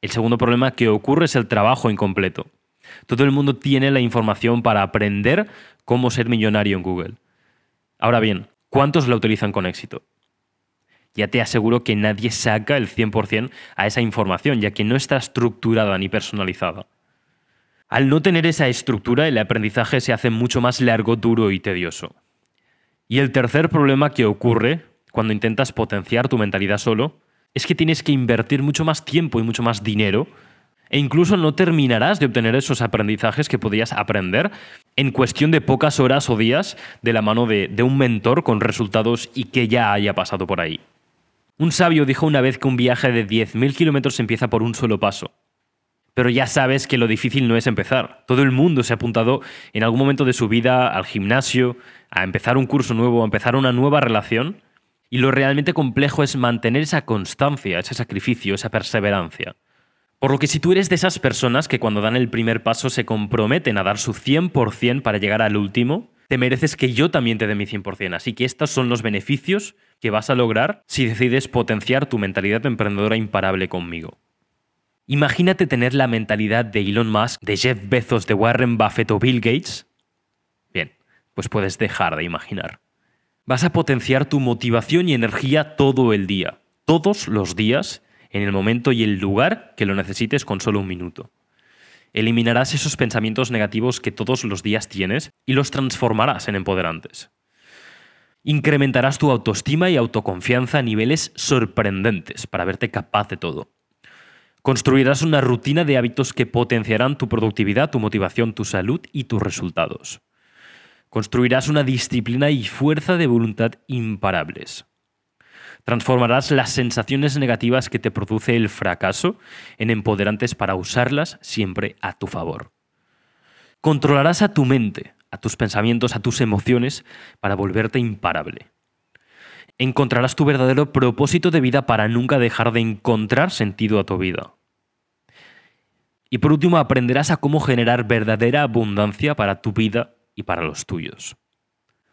El segundo problema que ocurre es el trabajo incompleto. Todo el mundo tiene la información para aprender cómo ser millonario en Google. Ahora bien, ¿cuántos la utilizan con éxito? Ya te aseguro que nadie saca el 100% a esa información, ya que no está estructurada ni personalizada. Al no tener esa estructura, el aprendizaje se hace mucho más largo, duro y tedioso. Y el tercer problema que ocurre cuando intentas potenciar tu mentalidad solo es que tienes que invertir mucho más tiempo y mucho más dinero e incluso no terminarás de obtener esos aprendizajes que podías aprender en cuestión de pocas horas o días de la mano de, de un mentor con resultados y que ya haya pasado por ahí. Un sabio dijo una vez que un viaje de 10.000 kilómetros empieza por un solo paso. Pero ya sabes que lo difícil no es empezar. Todo el mundo se ha apuntado en algún momento de su vida al gimnasio, a empezar un curso nuevo, a empezar una nueva relación. Y lo realmente complejo es mantener esa constancia, ese sacrificio, esa perseverancia. Por lo que si tú eres de esas personas que cuando dan el primer paso se comprometen a dar su 100% para llegar al último, te mereces que yo también te dé mi 100%. Así que estos son los beneficios que vas a lograr si decides potenciar tu mentalidad emprendedora imparable conmigo. Imagínate tener la mentalidad de Elon Musk, de Jeff Bezos, de Warren Buffett o Bill Gates. Bien, pues puedes dejar de imaginar. Vas a potenciar tu motivación y energía todo el día, todos los días, en el momento y el lugar que lo necesites con solo un minuto. Eliminarás esos pensamientos negativos que todos los días tienes y los transformarás en empoderantes. Incrementarás tu autoestima y autoconfianza a niveles sorprendentes para verte capaz de todo. Construirás una rutina de hábitos que potenciarán tu productividad, tu motivación, tu salud y tus resultados. Construirás una disciplina y fuerza de voluntad imparables. Transformarás las sensaciones negativas que te produce el fracaso en empoderantes para usarlas siempre a tu favor. Controlarás a tu mente, a tus pensamientos, a tus emociones para volverte imparable. Encontrarás tu verdadero propósito de vida para nunca dejar de encontrar sentido a tu vida. Y por último, aprenderás a cómo generar verdadera abundancia para tu vida y para los tuyos.